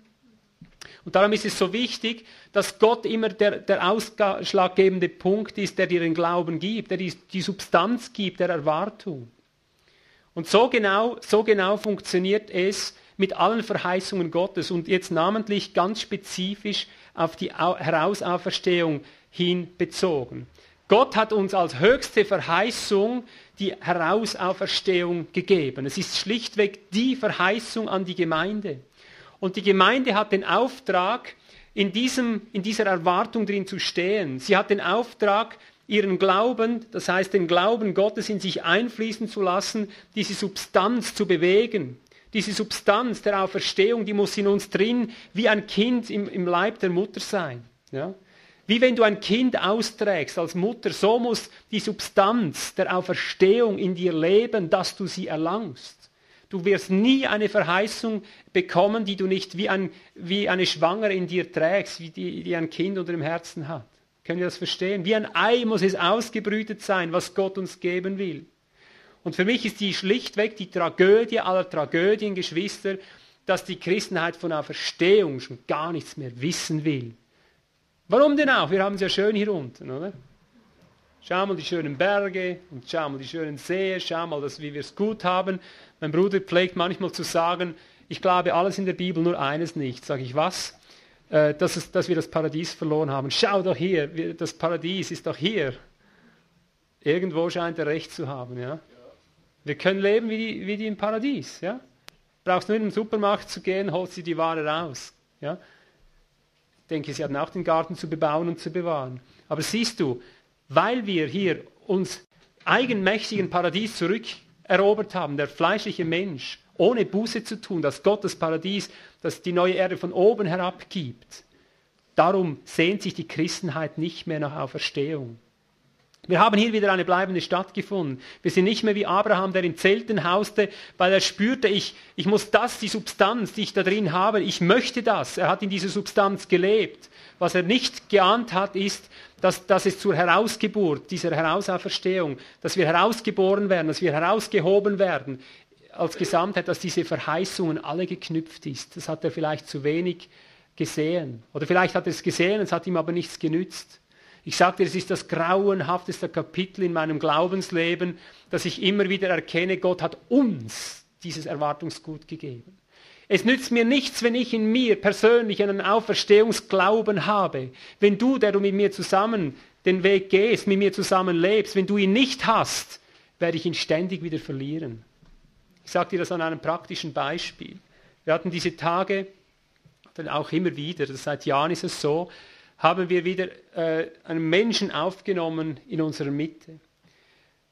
Und darum ist es so wichtig, dass Gott immer der, der ausschlaggebende Punkt ist, der dir den Glauben gibt, der die, die Substanz gibt, der Erwartung. Und so genau, so genau funktioniert es mit allen Verheißungen Gottes und jetzt namentlich ganz spezifisch auf die Herausauferstehung hin bezogen. Gott hat uns als höchste Verheißung die Herausauferstehung gegeben. Es ist schlichtweg die Verheißung an die Gemeinde. Und die Gemeinde hat den Auftrag, in, diesem, in dieser Erwartung drin zu stehen. Sie hat den Auftrag, ihren Glauben, das heißt den Glauben Gottes in sich einfließen zu lassen, diese Substanz zu bewegen. Diese Substanz der Auferstehung, die muss in uns drin wie ein Kind im, im Leib der Mutter sein. Ja? Wie wenn du ein Kind austrägst als Mutter, so muss die Substanz der Auferstehung in dir leben, dass du sie erlangst. Du wirst nie eine Verheißung bekommen, die du nicht wie, ein, wie eine Schwangere in dir trägst, wie die, die ein Kind unter dem Herzen hat. Können wir das verstehen? Wie ein Ei muss es ausgebrütet sein, was Gott uns geben will. Und für mich ist die schlichtweg die Tragödie aller Tragödien, Geschwister, dass die Christenheit von Auferstehung schon gar nichts mehr wissen will. Warum denn auch? Wir haben es ja schön hier unten, oder? Schau mal die schönen Berge und schau mal die schönen Seen, schau mal, dass, wie wir es gut haben. Mein Bruder pflegt manchmal zu sagen, ich glaube alles in der Bibel, nur eines nicht. Sage ich, was? Äh, dass, es, dass wir das Paradies verloren haben. Schau doch hier, das Paradies ist doch hier. Irgendwo scheint er recht zu haben. Ja? Wir können leben wie die, wie die im Paradies. Ja? Brauchst nur in den Supermarkt zu gehen, holst sie die Ware raus. Ja? denke, sie hatten auch den Garten zu bebauen und zu bewahren. Aber siehst du, weil wir hier uns eigenmächtigen Paradies zurückerobert haben, der fleischliche Mensch, ohne Buße zu tun, dass Gott das Paradies, das die neue Erde von oben herab gibt, darum sehnt sich die Christenheit nicht mehr nach Auferstehung. Wir haben hier wieder eine bleibende Stadt gefunden. Wir sind nicht mehr wie Abraham, der in Zelten hauste, weil er spürte, ich, ich muss das, die Substanz, die ich da drin habe, ich möchte das. Er hat in dieser Substanz gelebt. Was er nicht geahnt hat, ist, dass, dass es zur Herausgeburt, dieser Herausauferstehung, dass wir herausgeboren werden, dass wir herausgehoben werden, als Gesamtheit, dass diese Verheißungen alle geknüpft ist. Das hat er vielleicht zu wenig gesehen. Oder vielleicht hat er es gesehen, es hat ihm aber nichts genützt. Ich sagte, es ist das grauenhafteste Kapitel in meinem Glaubensleben, dass ich immer wieder erkenne, Gott hat uns dieses Erwartungsgut gegeben. Es nützt mir nichts, wenn ich in mir persönlich einen Auferstehungsglauben habe. Wenn du, der du mit mir zusammen den Weg gehst, mit mir zusammen lebst, wenn du ihn nicht hast, werde ich ihn ständig wieder verlieren. Ich sage dir das an einem praktischen Beispiel. Wir hatten diese Tage, auch immer wieder, seit Jahren ist es so, haben wir wieder äh, einen Menschen aufgenommen in unserer Mitte.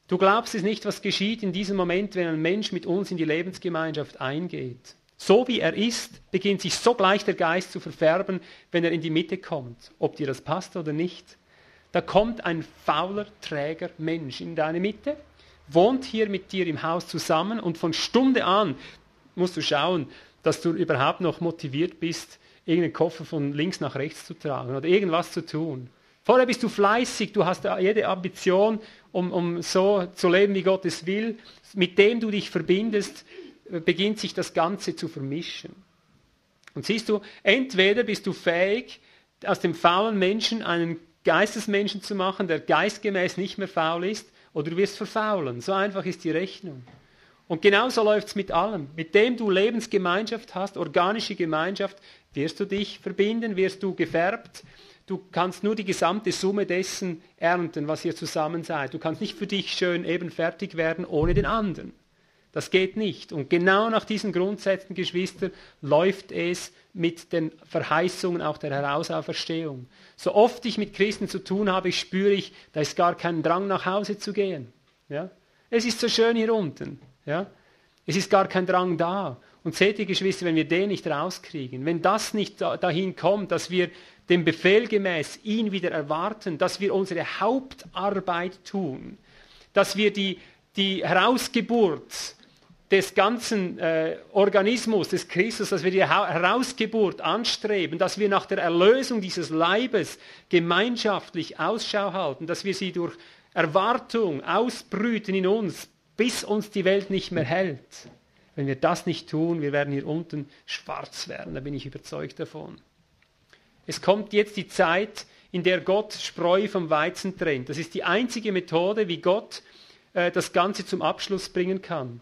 Du glaubst es nicht, was geschieht in diesem Moment, wenn ein Mensch mit uns in die Lebensgemeinschaft eingeht. So wie er ist, beginnt sich sogleich der Geist zu verfärben, wenn er in die Mitte kommt, ob dir das passt oder nicht. Da kommt ein fauler, träger Mensch in deine Mitte, wohnt hier mit dir im Haus zusammen und von Stunde an musst du schauen, dass du überhaupt noch motiviert bist, irgendeinen Koffer von links nach rechts zu tragen oder irgendwas zu tun. Vorher bist du fleißig, du hast jede Ambition, um, um so zu leben, wie Gott es will. Mit dem du dich verbindest, beginnt sich das Ganze zu vermischen. Und siehst du, entweder bist du fähig, aus dem faulen Menschen einen Geistesmenschen zu machen, der geistgemäß nicht mehr faul ist, oder du wirst verfaulen. So einfach ist die Rechnung. Und genauso läuft es mit allem. Mit dem du Lebensgemeinschaft hast, organische Gemeinschaft, wirst du dich verbinden, wirst du gefärbt. Du kannst nur die gesamte Summe dessen ernten, was ihr zusammen seid. Du kannst nicht für dich schön eben fertig werden ohne den anderen. Das geht nicht. Und genau nach diesen Grundsätzen, Geschwister, läuft es mit den Verheißungen auch der Herausauferstehung. So oft ich mit Christen zu tun habe, spüre ich, da ist gar kein Drang nach Hause zu gehen. Ja? Es ist so schön hier unten. Ja? Es ist gar kein Drang da. Und seht ihr, Geschwister, wenn wir den nicht rauskriegen, wenn das nicht dahin kommt, dass wir dem Befehl gemäß ihn wieder erwarten, dass wir unsere Hauptarbeit tun, dass wir die, die Herausgeburt des ganzen äh, Organismus des Christus, dass wir die Herausgeburt anstreben, dass wir nach der Erlösung dieses Leibes gemeinschaftlich Ausschau halten, dass wir sie durch Erwartung ausbrüten in uns, bis uns die Welt nicht mehr hält. Wenn wir das nicht tun, wir werden hier unten schwarz werden, da bin ich überzeugt davon. Es kommt jetzt die Zeit, in der Gott Spreu vom Weizen trennt. Das ist die einzige Methode, wie Gott äh, das Ganze zum Abschluss bringen kann.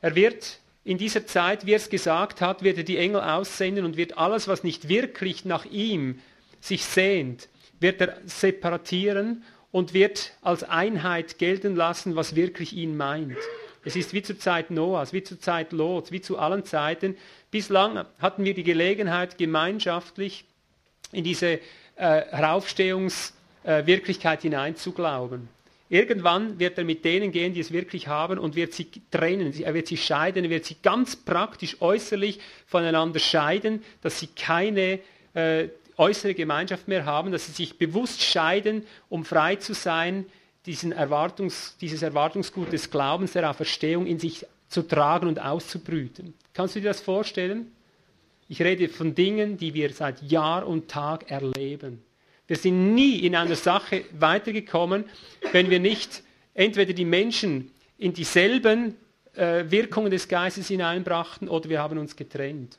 Er wird in dieser Zeit, wie er es gesagt hat, wird er die Engel aussenden und wird alles, was nicht wirklich nach ihm sich sehnt, wird er separatieren und wird als Einheit gelten lassen, was wirklich ihn meint. Es ist wie zur Zeit Noahs, wie zur Zeit Lots, wie zu allen Zeiten. Bislang hatten wir die Gelegenheit, gemeinschaftlich in diese äh, Heraufstehungswirklichkeit äh, hineinzuglauben. Irgendwann wird er mit denen gehen, die es wirklich haben und wird sie trennen. Er wird sie scheiden, er wird sie ganz praktisch äußerlich voneinander scheiden, dass sie keine äh, äußere Gemeinschaft mehr haben, dass sie sich bewusst scheiden, um frei zu sein, diesen Erwartungs, dieses Erwartungsgut des Glaubens, der Auferstehung in sich zu tragen und auszubrüten. Kannst du dir das vorstellen? Ich rede von Dingen, die wir seit Jahr und Tag erleben. Wir sind nie in einer Sache weitergekommen, wenn wir nicht entweder die Menschen in dieselben äh, Wirkungen des Geistes hineinbrachten oder wir haben uns getrennt.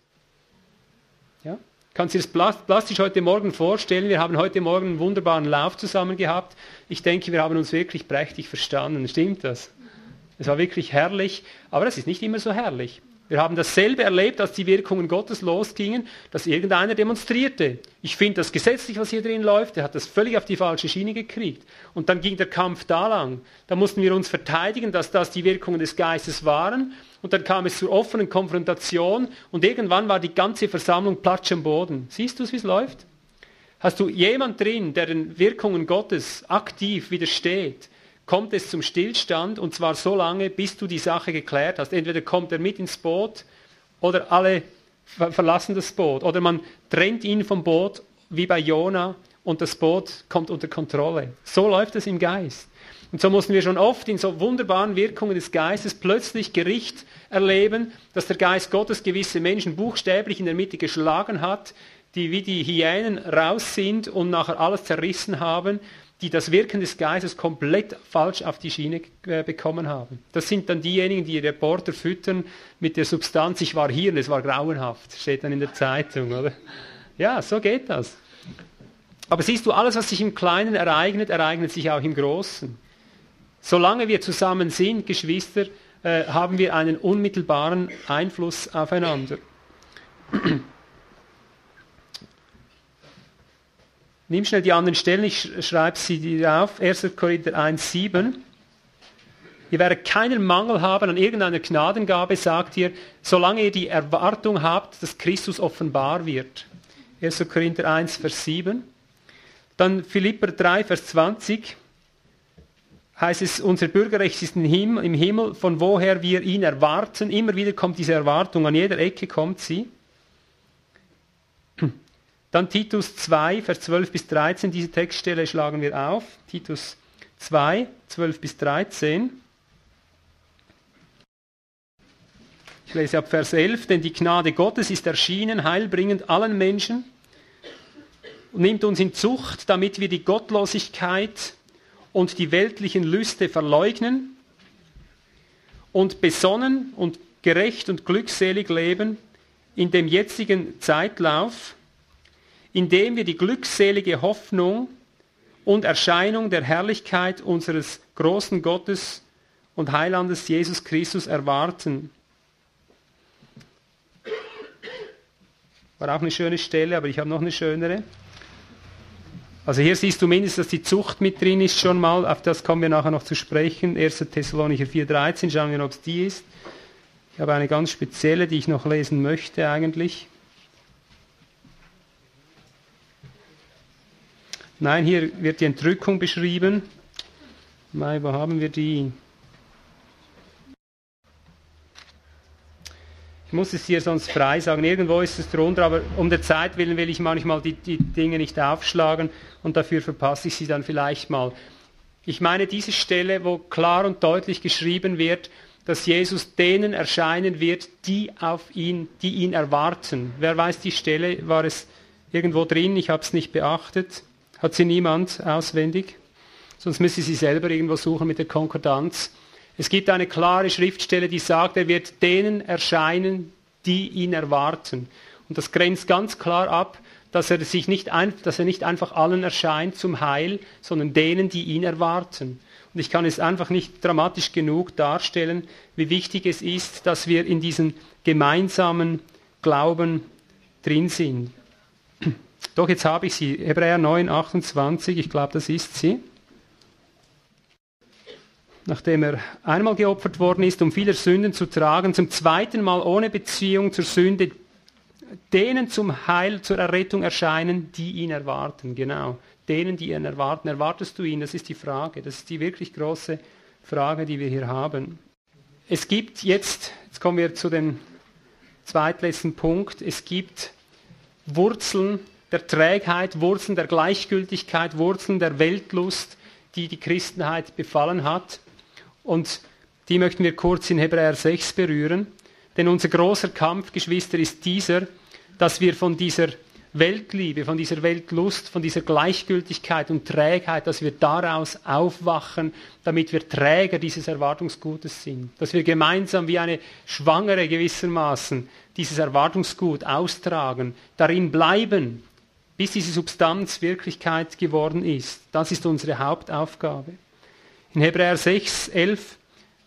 Kannst du dir das plastisch heute Morgen vorstellen? Wir haben heute Morgen einen wunderbaren Lauf zusammen gehabt. Ich denke, wir haben uns wirklich prächtig verstanden. Stimmt das? Es war wirklich herrlich, aber es ist nicht immer so herrlich. Wir haben dasselbe erlebt, als die Wirkungen Gottes losgingen, dass irgendeiner demonstrierte. Ich finde das gesetzlich, was hier drin läuft, der hat das völlig auf die falsche Schiene gekriegt. Und dann ging der Kampf da lang. Da mussten wir uns verteidigen, dass das die Wirkungen des Geistes waren. Und dann kam es zur offenen Konfrontation und irgendwann war die ganze Versammlung platsch am Boden. Siehst du, wie es läuft? Hast du jemand drin, der den Wirkungen Gottes aktiv widersteht, kommt es zum Stillstand und zwar so lange, bis du die Sache geklärt hast. Entweder kommt er mit ins Boot oder alle verlassen das Boot oder man trennt ihn vom Boot wie bei Jona und das Boot kommt unter Kontrolle. So läuft es im Geist. Und so mussten wir schon oft in so wunderbaren Wirkungen des Geistes plötzlich Gericht erleben, dass der Geist Gottes gewisse Menschen buchstäblich in der Mitte geschlagen hat, die wie die Hyänen raus sind und nachher alles zerrissen haben die das Wirken des Geistes komplett falsch auf die Schiene äh, bekommen haben. Das sind dann diejenigen, die Reporter füttern mit der Substanz, ich war hier und es war grauenhaft, steht dann in der Zeitung, oder? Ja, so geht das. Aber siehst du, alles, was sich im Kleinen ereignet, ereignet sich auch im Großen. Solange wir zusammen sind, Geschwister, äh, haben wir einen unmittelbaren Einfluss aufeinander. Nimm schnell die anderen Stellen, ich schreibe sie dir auf. 1. Korinther 1, 7. Ihr werdet keinen Mangel haben an irgendeiner Gnadengabe, sagt ihr, solange ihr die Erwartung habt, dass Christus offenbar wird. 1. Korinther 1, Vers 7. Dann Philipper 3, Vers 20 heißt es, unser Bürgerrecht ist im Himmel, von woher wir ihn erwarten. Immer wieder kommt diese Erwartung, an jeder Ecke kommt sie. Dann Titus 2, Vers 12 bis 13, diese Textstelle schlagen wir auf. Titus 2, 12 bis 13. Ich lese ab Vers 11, denn die Gnade Gottes ist erschienen, heilbringend allen Menschen und nimmt uns in Zucht, damit wir die Gottlosigkeit und die weltlichen Lüste verleugnen und besonnen und gerecht und glückselig leben in dem jetzigen Zeitlauf, indem wir die glückselige Hoffnung und Erscheinung der Herrlichkeit unseres großen Gottes und Heilandes Jesus Christus erwarten. War auch eine schöne Stelle, aber ich habe noch eine schönere. Also hier siehst du mindestens, dass die Zucht mit drin ist schon mal, auf das kommen wir nachher noch zu sprechen. 1. Thessalonicher 4,13, schauen wir, ob es die ist. Ich habe eine ganz spezielle, die ich noch lesen möchte eigentlich. Nein, hier wird die Entrückung beschrieben. Nein, wo haben wir die? Ich muss es hier sonst frei sagen. Irgendwo ist es drunter, aber um der Zeit willen will ich manchmal die, die Dinge nicht aufschlagen und dafür verpasse ich sie dann vielleicht mal. Ich meine diese Stelle, wo klar und deutlich geschrieben wird, dass Jesus denen erscheinen wird, die auf ihn, die ihn erwarten. Wer weiß die Stelle? War es irgendwo drin? Ich habe es nicht beachtet. Hat sie niemand auswendig? Sonst müsste sie selber irgendwo suchen mit der Konkordanz. Es gibt eine klare Schriftstelle, die sagt, er wird denen erscheinen, die ihn erwarten. Und das grenzt ganz klar ab, dass er, sich nicht ein, dass er nicht einfach allen erscheint zum Heil, sondern denen, die ihn erwarten. Und ich kann es einfach nicht dramatisch genug darstellen, wie wichtig es ist, dass wir in diesem gemeinsamen Glauben drin sind. Doch jetzt habe ich sie, Hebräer 9, 28, ich glaube, das ist sie nachdem er einmal geopfert worden ist, um viele Sünden zu tragen, zum zweiten Mal ohne Beziehung zur Sünde, denen zum Heil, zur Errettung erscheinen, die ihn erwarten. Genau, denen, die ihn erwarten. Erwartest du ihn? Das ist die Frage. Das ist die wirklich große Frage, die wir hier haben. Es gibt jetzt, jetzt kommen wir zu dem zweitletzten Punkt, es gibt Wurzeln der Trägheit, Wurzeln der Gleichgültigkeit, Wurzeln der Weltlust, die die Christenheit befallen hat. Und die möchten wir kurz in Hebräer 6 berühren. Denn unser großer Kampf, Geschwister, ist dieser, dass wir von dieser Weltliebe, von dieser Weltlust, von dieser Gleichgültigkeit und Trägheit, dass wir daraus aufwachen, damit wir Träger dieses Erwartungsgutes sind. Dass wir gemeinsam wie eine Schwangere gewissermaßen dieses Erwartungsgut austragen, darin bleiben, bis diese Substanz Wirklichkeit geworden ist. Das ist unsere Hauptaufgabe. In Hebräer 6, 11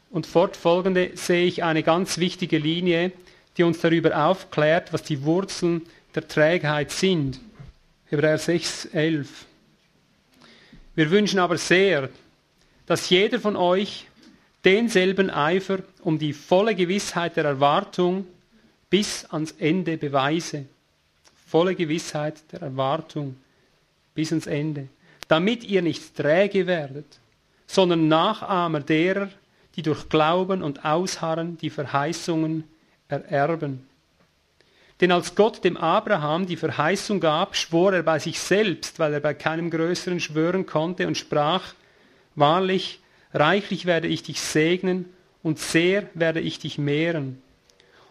und fortfolgende sehe ich eine ganz wichtige Linie, die uns darüber aufklärt, was die Wurzeln der Trägheit sind. Hebräer 6, 11. Wir wünschen aber sehr, dass jeder von euch denselben Eifer um die volle Gewissheit der Erwartung bis ans Ende beweise. Volle Gewissheit der Erwartung bis ans Ende. Damit ihr nicht träge werdet sondern Nachahmer derer, die durch Glauben und Ausharren die Verheißungen ererben. Denn als Gott dem Abraham die Verheißung gab, schwor er bei sich selbst, weil er bei keinem Größeren schwören konnte und sprach, Wahrlich, reichlich werde ich dich segnen und sehr werde ich dich mehren.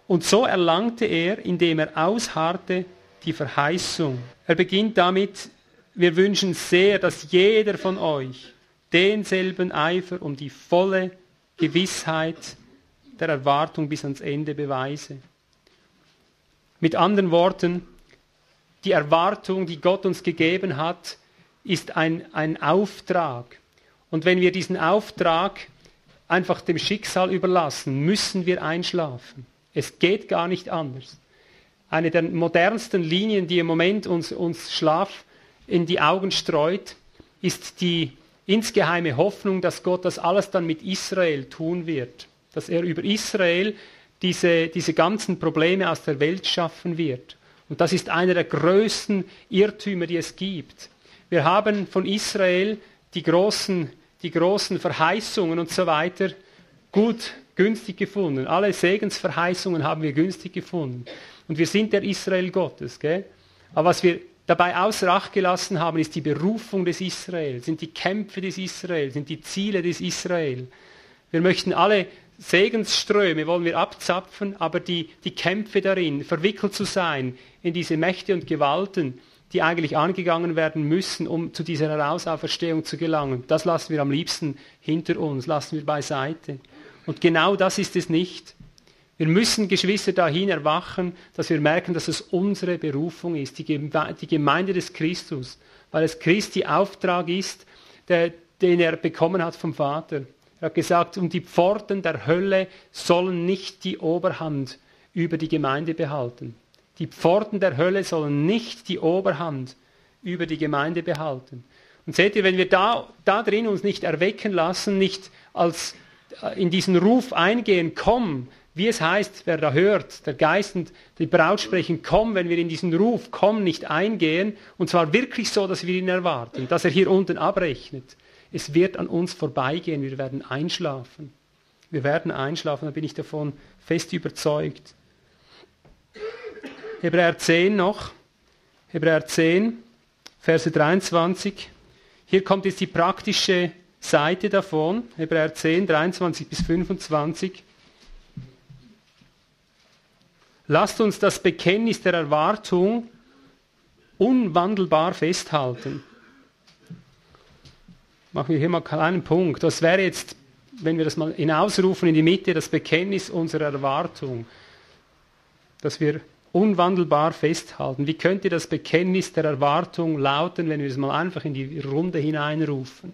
Und so erlangte er, indem er ausharrte, die Verheißung. Er beginnt damit, wir wünschen sehr, dass jeder von euch denselben Eifer um die volle Gewissheit der Erwartung bis ans Ende beweise. Mit anderen Worten, die Erwartung, die Gott uns gegeben hat, ist ein, ein Auftrag. Und wenn wir diesen Auftrag einfach dem Schicksal überlassen, müssen wir einschlafen. Es geht gar nicht anders. Eine der modernsten Linien, die im Moment uns, uns Schlaf in die Augen streut, ist die insgeheime Hoffnung, dass Gott das alles dann mit Israel tun wird. Dass er über Israel diese, diese ganzen Probleme aus der Welt schaffen wird. Und das ist einer der größten Irrtümer, die es gibt. Wir haben von Israel die großen, die großen Verheißungen und so weiter gut, günstig gefunden. Alle Segensverheißungen haben wir günstig gefunden. Und wir sind der Israel Gottes. Gell? Aber was wir dabei außer Acht gelassen haben, ist die Berufung des Israel, sind die Kämpfe des Israel, sind die Ziele des Israel. Wir möchten alle Segensströme wollen wir abzapfen, aber die, die Kämpfe darin, verwickelt zu sein in diese Mächte und Gewalten, die eigentlich angegangen werden müssen, um zu dieser Herausauferstehung zu gelangen, das lassen wir am liebsten hinter uns, lassen wir beiseite. Und genau das ist es nicht. Wir müssen, Geschwister, dahin erwachen, dass wir merken, dass es unsere Berufung ist, die Gemeinde des Christus, weil es Christi Auftrag ist, der, den er bekommen hat vom Vater. Er hat gesagt, und die Pforten der Hölle sollen nicht die Oberhand über die Gemeinde behalten. Die Pforten der Hölle sollen nicht die Oberhand über die Gemeinde behalten. Und seht ihr, wenn wir da, da drin uns nicht erwecken lassen, nicht als äh, in diesen Ruf eingehen, komm, wie es heißt, wer da hört, der Geist und die Braut sprechen, komm, wenn wir in diesen Ruf, komm, nicht eingehen, und zwar wirklich so, dass wir ihn erwarten, dass er hier unten abrechnet. Es wird an uns vorbeigehen, wir werden einschlafen. Wir werden einschlafen, da bin ich davon fest überzeugt. Hebräer 10 noch. Hebräer 10, Verse 23. Hier kommt jetzt die praktische Seite davon. Hebräer 10, 23 bis 25. Lasst uns das Bekenntnis der Erwartung unwandelbar festhalten. Machen wir hier mal einen kleinen Punkt. Das wäre jetzt, wenn wir das mal hinausrufen in die Mitte, das Bekenntnis unserer Erwartung, dass wir unwandelbar festhalten. Wie könnte das Bekenntnis der Erwartung lauten, wenn wir es mal einfach in die Runde hineinrufen?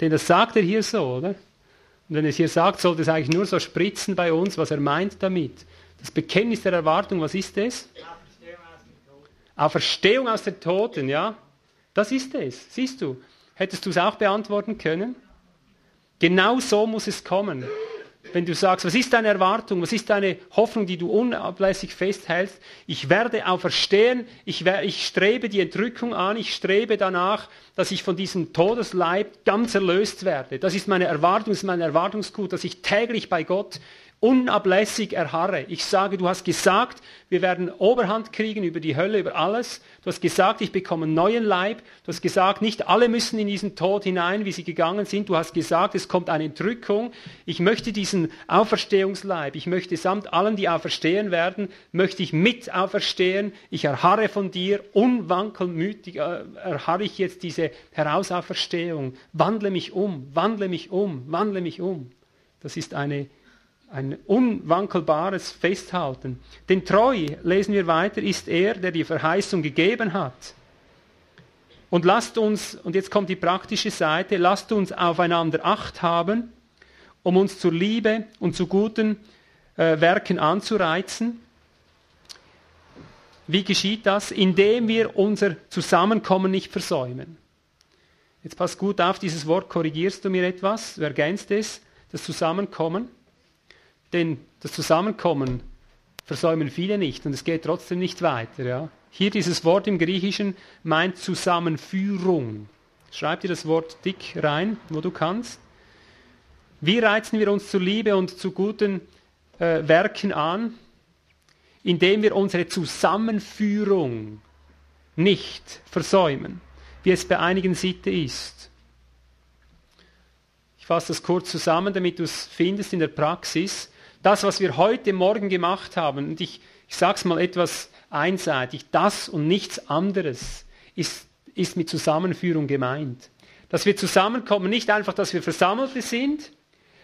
Denn das sagt er hier so, oder? Und wenn er es hier sagt, sollte es eigentlich nur so spritzen bei uns, was er meint damit. Das Bekenntnis der Erwartung, was ist es? Auferstehung aus den Toten, ja? Das ist es, siehst du. Hättest du es auch beantworten können? Genau so muss es kommen. Wenn du sagst, was ist deine Erwartung, was ist deine Hoffnung, die du unablässig festhältst? Ich werde auferstehen, ich, ich strebe die Entrückung an, ich strebe danach, dass ich von diesem Todesleib ganz erlöst werde. Das ist meine Erwartung, das ist mein Erwartungsgut, dass ich täglich bei Gott unablässig erharre. Ich sage, du hast gesagt, wir werden Oberhand kriegen über die Hölle, über alles. Du hast gesagt, ich bekomme einen neuen Leib. Du hast gesagt, nicht alle müssen in diesen Tod hinein, wie sie gegangen sind. Du hast gesagt, es kommt eine Entrückung. Ich möchte diesen Auferstehungsleib, ich möchte samt allen, die auferstehen werden, möchte ich mit auferstehen. Ich erharre von dir, unwankelmütig äh, erharre ich jetzt diese Herausauferstehung. Wandle mich um, wandle mich um, wandle mich um. Das ist eine ein unwankelbares Festhalten. Denn treu, lesen wir weiter, ist er, der die Verheißung gegeben hat. Und lasst uns, und jetzt kommt die praktische Seite, lasst uns aufeinander Acht haben, um uns zur Liebe und zu guten äh, Werken anzureizen. Wie geschieht das? Indem wir unser Zusammenkommen nicht versäumen. Jetzt passt gut auf, dieses Wort korrigierst du mir etwas, du ergänzt es, das Zusammenkommen. Denn das Zusammenkommen versäumen viele nicht und es geht trotzdem nicht weiter. Ja? Hier dieses Wort im Griechischen meint Zusammenführung. Schreib dir das Wort dick rein, wo du kannst. Wie reizen wir uns zur Liebe und zu guten äh, Werken an? Indem wir unsere Zusammenführung nicht versäumen, wie es bei einigen Sitte ist. Ich fasse das kurz zusammen, damit du es findest in der Praxis das, was wir heute Morgen gemacht haben, und ich, ich sage es mal etwas einseitig, das und nichts anderes ist, ist mit Zusammenführung gemeint. Dass wir zusammenkommen, nicht einfach, dass wir Versammelte sind,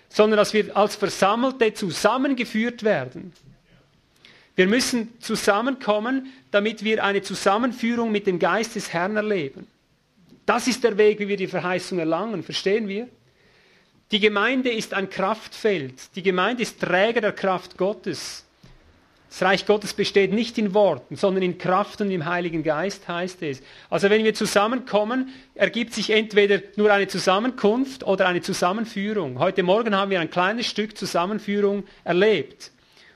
sondern dass wir als Versammelte zusammengeführt werden. Wir müssen zusammenkommen, damit wir eine Zusammenführung mit dem Geist des Herrn erleben. Das ist der Weg, wie wir die Verheißung erlangen. Verstehen wir? Die Gemeinde ist ein Kraftfeld. Die Gemeinde ist Träger der Kraft Gottes. Das Reich Gottes besteht nicht in Worten, sondern in Kraft und im Heiligen Geist heißt es. Also wenn wir zusammenkommen, ergibt sich entweder nur eine Zusammenkunft oder eine Zusammenführung. Heute Morgen haben wir ein kleines Stück Zusammenführung erlebt.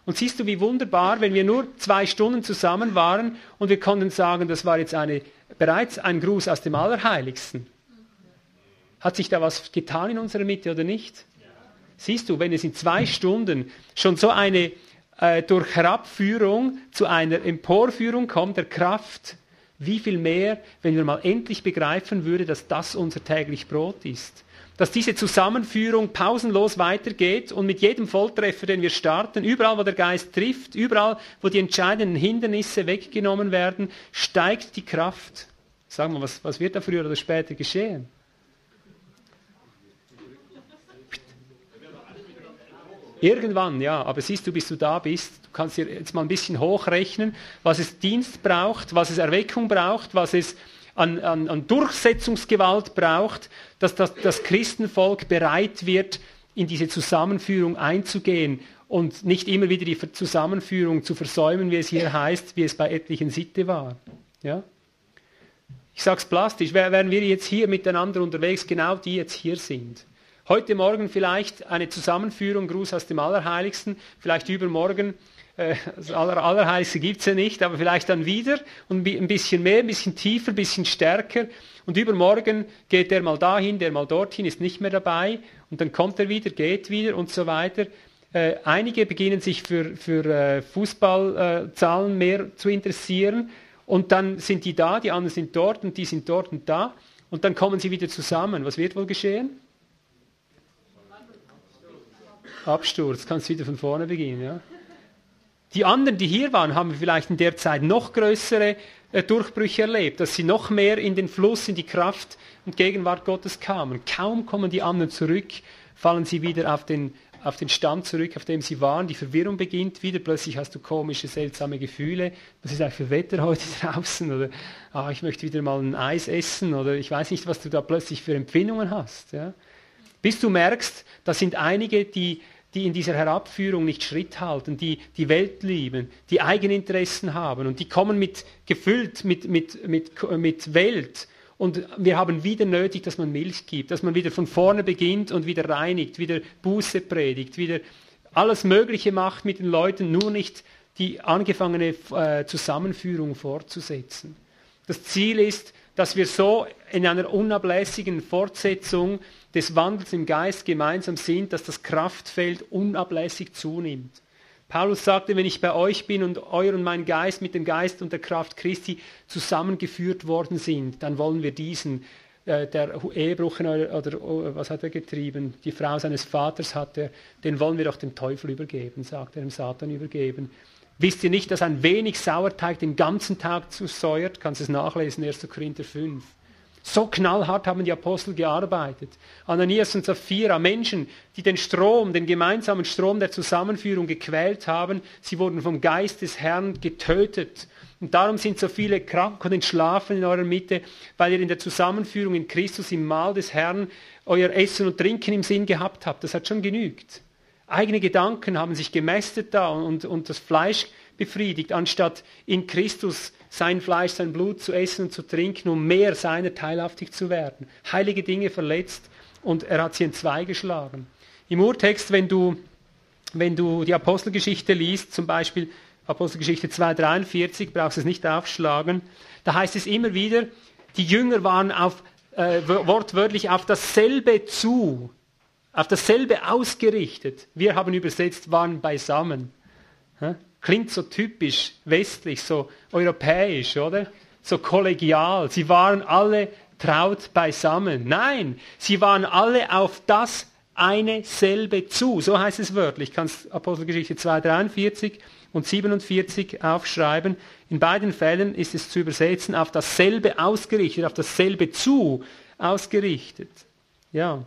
Und siehst du, wie wunderbar, wenn wir nur zwei Stunden zusammen waren und wir konnten sagen, das war jetzt eine, bereits ein Gruß aus dem Allerheiligsten. Hat sich da was getan in unserer Mitte oder nicht? Siehst du, wenn es in zwei Stunden schon so eine äh, durch Herabführung zu einer Emporführung kommt der Kraft, wie viel mehr, wenn wir mal endlich begreifen würden, dass das unser täglich Brot ist. Dass diese Zusammenführung pausenlos weitergeht und mit jedem Volltreffer, den wir starten, überall, wo der Geist trifft, überall, wo die entscheidenden Hindernisse weggenommen werden, steigt die Kraft. Sag mal, was, was wird da früher oder später geschehen? Irgendwann, ja, aber siehst du, bis du da bist, du kannst dir jetzt mal ein bisschen hochrechnen, was es Dienst braucht, was es Erweckung braucht, was es an, an, an Durchsetzungsgewalt braucht, dass das, das Christenvolk bereit wird, in diese Zusammenführung einzugehen und nicht immer wieder die Zusammenführung zu versäumen, wie es hier heißt, wie es bei etlichen Sitte war. Ja? Ich sage es plastisch, wären wir jetzt hier miteinander unterwegs, genau die jetzt hier sind. Heute Morgen vielleicht eine Zusammenführung, Gruß aus dem Allerheiligsten, vielleicht übermorgen, äh, das Aller, Allerheiligste gibt es ja nicht, aber vielleicht dann wieder und ein bisschen mehr, ein bisschen tiefer, ein bisschen stärker. Und übermorgen geht der mal dahin, der mal dorthin, ist nicht mehr dabei und dann kommt er wieder, geht wieder und so weiter. Äh, einige beginnen sich für, für äh, Fußballzahlen mehr zu interessieren und dann sind die da, die anderen sind dort und die sind dort und da und dann kommen sie wieder zusammen. Was wird wohl geschehen? Absturz, kannst wieder von vorne beginnen. Ja? Die anderen, die hier waren, haben vielleicht in der Zeit noch größere äh, Durchbrüche erlebt, dass sie noch mehr in den Fluss, in die Kraft und Gegenwart Gottes kamen. Kaum kommen die anderen zurück, fallen sie wieder auf den, auf den Stand zurück, auf dem sie waren. Die Verwirrung beginnt wieder. Plötzlich hast du komische, seltsame Gefühle. Was ist eigentlich für Wetter heute (laughs) draußen? Oder ah, ich möchte wieder mal ein Eis essen. Oder ich weiß nicht, was du da plötzlich für Empfindungen hast. Ja? Bis du merkst, da sind einige, die die in dieser Herabführung nicht Schritt halten, die die Welt lieben, die Eigeninteressen haben und die kommen mit gefüllt mit, mit, mit, mit Welt. Und wir haben wieder nötig, dass man Milch gibt, dass man wieder von vorne beginnt und wieder reinigt, wieder Buße predigt, wieder alles Mögliche macht mit den Leuten, nur nicht die angefangene äh, Zusammenführung fortzusetzen. Das Ziel ist, dass wir so in einer unablässigen Fortsetzung des Wandels im Geist gemeinsam sind, dass das Kraftfeld unablässig zunimmt. Paulus sagte, wenn ich bei euch bin und euer und mein Geist mit dem Geist und der Kraft Christi zusammengeführt worden sind, dann wollen wir diesen, äh, der Ehebruch oder, oder oh, was hat er getrieben, die Frau seines Vaters hatte, den wollen wir doch dem Teufel übergeben, sagt er dem Satan übergeben. Wisst ihr nicht, dass ein wenig Sauerteig den ganzen Tag zu säuert? Kannst es nachlesen, 1. Korinther 5. So knallhart haben die Apostel gearbeitet. Ananias und Sapphira, Menschen, die den Strom, den gemeinsamen Strom der Zusammenführung gequält haben, sie wurden vom Geist des Herrn getötet. Und darum sind so viele krank und entschlafen in eurer Mitte, weil ihr in der Zusammenführung in Christus im Mahl des Herrn euer Essen und Trinken im Sinn gehabt habt. Das hat schon genügt. Eigene Gedanken haben sich gemästet da und, und das Fleisch befriedigt, anstatt in Christus sein Fleisch, sein Blut zu essen und zu trinken, um mehr seiner teilhaftig zu werden. Heilige Dinge verletzt und er hat sie in zwei geschlagen. Im Urtext, wenn du, wenn du die Apostelgeschichte liest, zum Beispiel Apostelgeschichte 2,43, brauchst es nicht aufschlagen, da heißt es immer wieder, die Jünger waren auf, äh, wortwörtlich auf dasselbe zu, auf dasselbe ausgerichtet. Wir haben übersetzt, waren beisammen. Klingt so typisch westlich, so europäisch, oder? So kollegial. Sie waren alle traut beisammen. Nein, sie waren alle auf das eine selbe zu. So heißt es wörtlich. Ich kann Apostelgeschichte 2, 43 und 47 aufschreiben. In beiden Fällen ist es zu übersetzen auf dasselbe ausgerichtet, auf dasselbe zu ausgerichtet. Ja.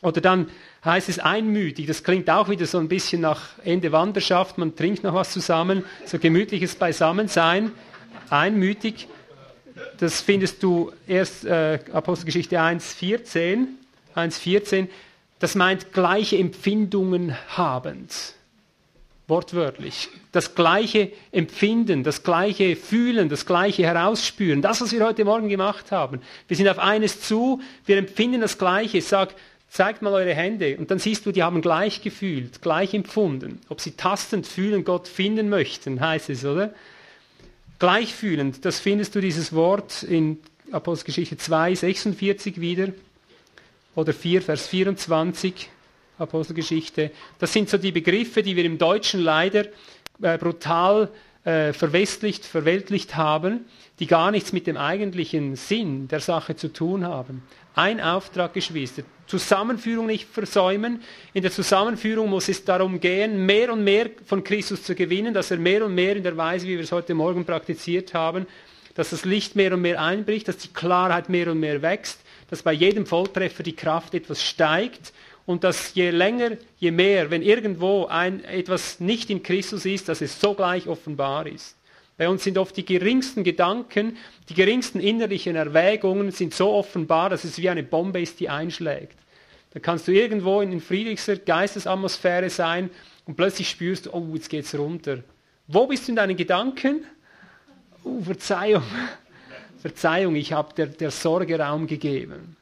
Oder dann heißt es einmütig. Das klingt auch wieder so ein bisschen nach Ende Wanderschaft. Man trinkt noch was zusammen, so gemütliches Beisammensein. Einmütig. Das findest du erst äh, Apostelgeschichte 1,14. 1,14. Das meint gleiche Empfindungen habend. Wortwörtlich. Das gleiche Empfinden, das gleiche Fühlen, das gleiche Herausspüren. Das, was wir heute Morgen gemacht haben. Wir sind auf eines zu, wir empfinden das Gleiche. Sag, zeigt mal eure Hände und dann siehst du, die haben gleich gefühlt, gleich empfunden. Ob sie tastend fühlen, Gott finden möchten, heißt es, oder? Gleichfühlend, das findest du dieses Wort in Apostelgeschichte 2, 46 wieder oder 4, Vers 24, Apostelgeschichte. Das sind so die Begriffe, die wir im Deutschen leider äh, brutal äh, verwestlicht, verweltlicht haben, die gar nichts mit dem eigentlichen Sinn der Sache zu tun haben. Ein Auftrag, Geschwister. Zusammenführung nicht versäumen. In der Zusammenführung muss es darum gehen, mehr und mehr von Christus zu gewinnen, dass er mehr und mehr in der Weise, wie wir es heute Morgen praktiziert haben, dass das Licht mehr und mehr einbricht, dass die Klarheit mehr und mehr wächst, dass bei jedem Volltreffer die Kraft etwas steigt und dass je länger, je mehr, wenn irgendwo ein, etwas nicht in Christus ist, dass es sogleich offenbar ist. Bei uns sind oft die geringsten Gedanken, die geringsten innerlichen Erwägungen sind so offenbar, dass es wie eine Bombe ist, die einschlägt. Da kannst du irgendwo in friedlichster Geistesatmosphäre sein und plötzlich spürst du, oh, jetzt geht's runter. Wo bist du in deinen Gedanken? Oh, Verzeihung. (laughs) Verzeihung, ich habe der, der Sorge Raum gegeben.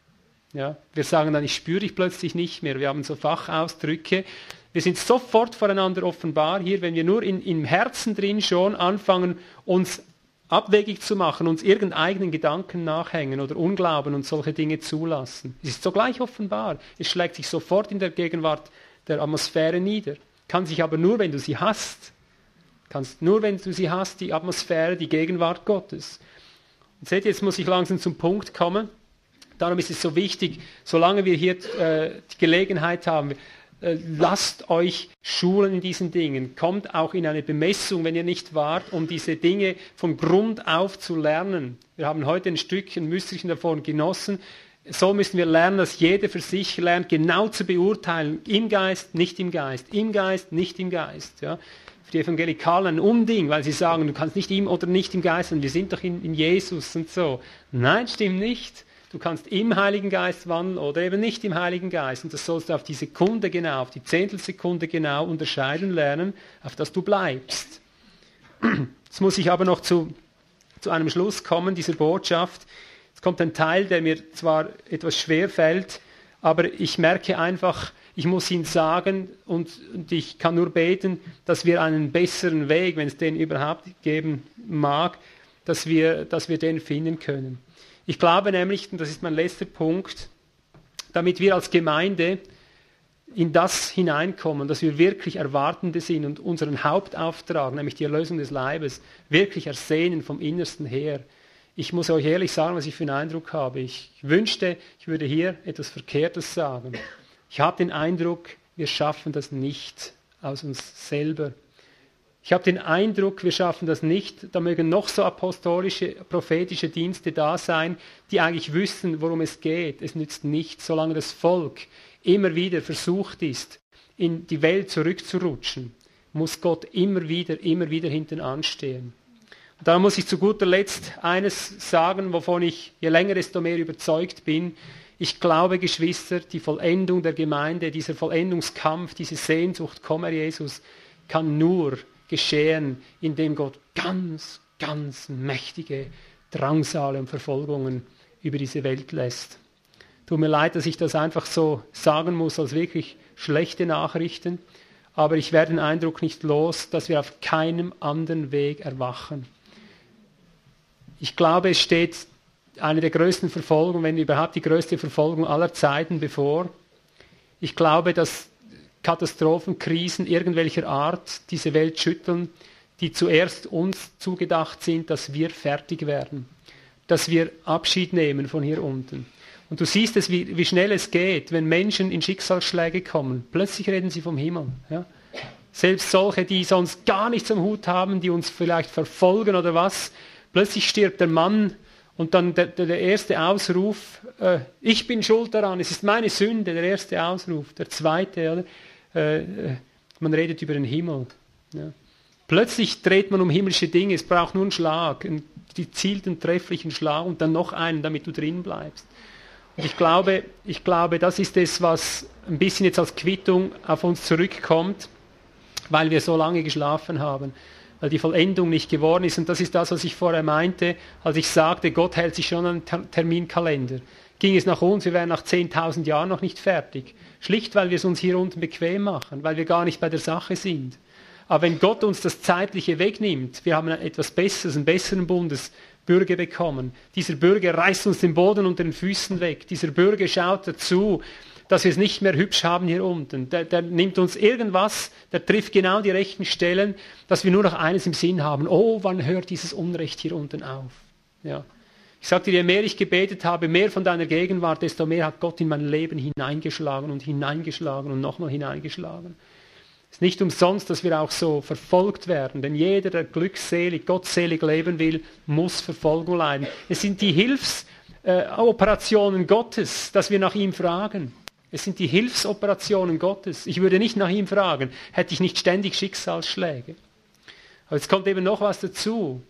Ja, wir sagen dann, ich spüre dich plötzlich nicht mehr. Wir haben so Fachausdrücke. Wir sind sofort voreinander offenbar hier, wenn wir nur in, im Herzen drin schon anfangen, uns abwegig zu machen, uns irgendeinen Gedanken nachhängen oder Unglauben und solche Dinge zulassen. Es ist sogleich offenbar. Es schlägt sich sofort in der Gegenwart der Atmosphäre nieder. kann sich aber nur, wenn du sie hast. Kannst nur, wenn du sie hast, die Atmosphäre, die Gegenwart Gottes. Und seht, jetzt muss ich langsam zum Punkt kommen. Darum ist es so wichtig, solange wir hier äh, die Gelegenheit haben, lasst euch schulen in diesen Dingen. Kommt auch in eine Bemessung, wenn ihr nicht wart, um diese Dinge von Grund auf zu lernen. Wir haben heute ein Stückchen, Müsterchen davon genossen. So müssen wir lernen, dass jeder für sich lernt, genau zu beurteilen, im Geist, nicht im Geist, im Geist, nicht im Geist. Ja. Für die Evangelikalen ein Unding, weil sie sagen, du kannst nicht im oder nicht im Geist, und wir sind doch in, in Jesus und so. Nein, stimmt nicht. Du kannst im Heiligen Geist wandeln oder eben nicht im Heiligen Geist. Und das sollst du auf die Sekunde genau, auf die Zehntelsekunde genau unterscheiden lernen, auf das du bleibst. Jetzt muss ich aber noch zu, zu einem Schluss kommen, dieser Botschaft. Es kommt ein Teil, der mir zwar etwas schwer fällt, aber ich merke einfach, ich muss ihn sagen und, und, ich kann nur beten, dass wir einen besseren Weg, wenn es den überhaupt geben mag, dass wir, dass wir den finden können. Ich glaube nämlich, und das ist mein letzter Punkt, damit wir als Gemeinde in das hineinkommen, dass wir wirklich Erwartende sind und unseren Hauptauftrag, nämlich die Erlösung des Leibes, wirklich ersehnen vom Innersten her. Ich muss euch ehrlich sagen, was ich für einen Eindruck habe. Ich wünschte, ich würde hier etwas Verkehrtes sagen. Ich habe den Eindruck, wir schaffen das nicht aus uns selber. Ich habe den Eindruck, wir schaffen das nicht. Da mögen noch so apostolische, prophetische Dienste da sein, die eigentlich wüssten, worum es geht. Es nützt nichts, solange das Volk immer wieder versucht ist, in die Welt zurückzurutschen, muss Gott immer wieder, immer wieder hinten anstehen. Und da muss ich zu guter Letzt eines sagen, wovon ich je länger desto mehr überzeugt bin. Ich glaube, Geschwister, die Vollendung der Gemeinde, dieser Vollendungskampf, diese Sehnsucht, komm Herr Jesus, kann nur geschehen, indem Gott ganz, ganz mächtige Drangsale und Verfolgungen über diese Welt lässt. Tut mir leid, dass ich das einfach so sagen muss als wirklich schlechte Nachrichten, aber ich werde den Eindruck nicht los, dass wir auf keinem anderen Weg erwachen. Ich glaube, es steht eine der größten Verfolgungen, wenn überhaupt die größte Verfolgung aller Zeiten bevor. Ich glaube, dass Katastrophen, Krisen irgendwelcher Art diese Welt schütteln, die zuerst uns zugedacht sind, dass wir fertig werden, dass wir Abschied nehmen von hier unten. Und du siehst es, wie, wie schnell es geht, wenn Menschen in Schicksalsschläge kommen. Plötzlich reden sie vom Himmel. Ja? Selbst solche, die sonst gar nichts am Hut haben, die uns vielleicht verfolgen oder was. Plötzlich stirbt der Mann und dann der, der, der erste Ausruf, äh, ich bin schuld daran, es ist meine Sünde, der erste Ausruf. Der zweite, oder? Äh, äh, man redet über den Himmel. Ja. Plötzlich dreht man um himmlische Dinge, es braucht nur einen Schlag, einen gezielten, trefflichen Schlag und dann noch einen, damit du drin bleibst. Und ich glaube, ich glaube, das ist es, was ein bisschen jetzt als Quittung auf uns zurückkommt, weil wir so lange geschlafen haben, weil die Vollendung nicht geworden ist. Und das ist das, was ich vorher meinte, als ich sagte, Gott hält sich schon an den Terminkalender. Ging es nach uns, wir wären nach 10.000 Jahren noch nicht fertig. Schlicht, weil wir es uns hier unten bequem machen, weil wir gar nicht bei der Sache sind. Aber wenn Gott uns das Zeitliche wegnimmt, wir haben etwas Besseres, einen besseren Bundesbürger bekommen. Dieser Bürger reißt uns den Boden unter den Füßen weg. Dieser Bürger schaut dazu, dass wir es nicht mehr hübsch haben hier unten. Der, der, nimmt uns irgendwas, der trifft genau die rechten Stellen, dass wir nur noch eines im Sinn haben. Oh, wann hört dieses Unrecht hier unten auf? Ja. Ich sagte je mehr ich gebetet habe, mehr von deiner Gegenwart, desto mehr hat Gott in mein Leben hineingeschlagen und hineingeschlagen und nochmal hineingeschlagen. Es ist nicht umsonst, dass wir auch so verfolgt werden, denn jeder, der glückselig, gottselig leben will, muss Verfolgung leiden. Es sind die Hilfsoperationen äh, Gottes, dass wir nach ihm fragen. Es sind die Hilfsoperationen Gottes. Ich würde nicht nach ihm fragen, hätte ich nicht ständig Schicksalsschläge. Aber es kommt eben noch was dazu.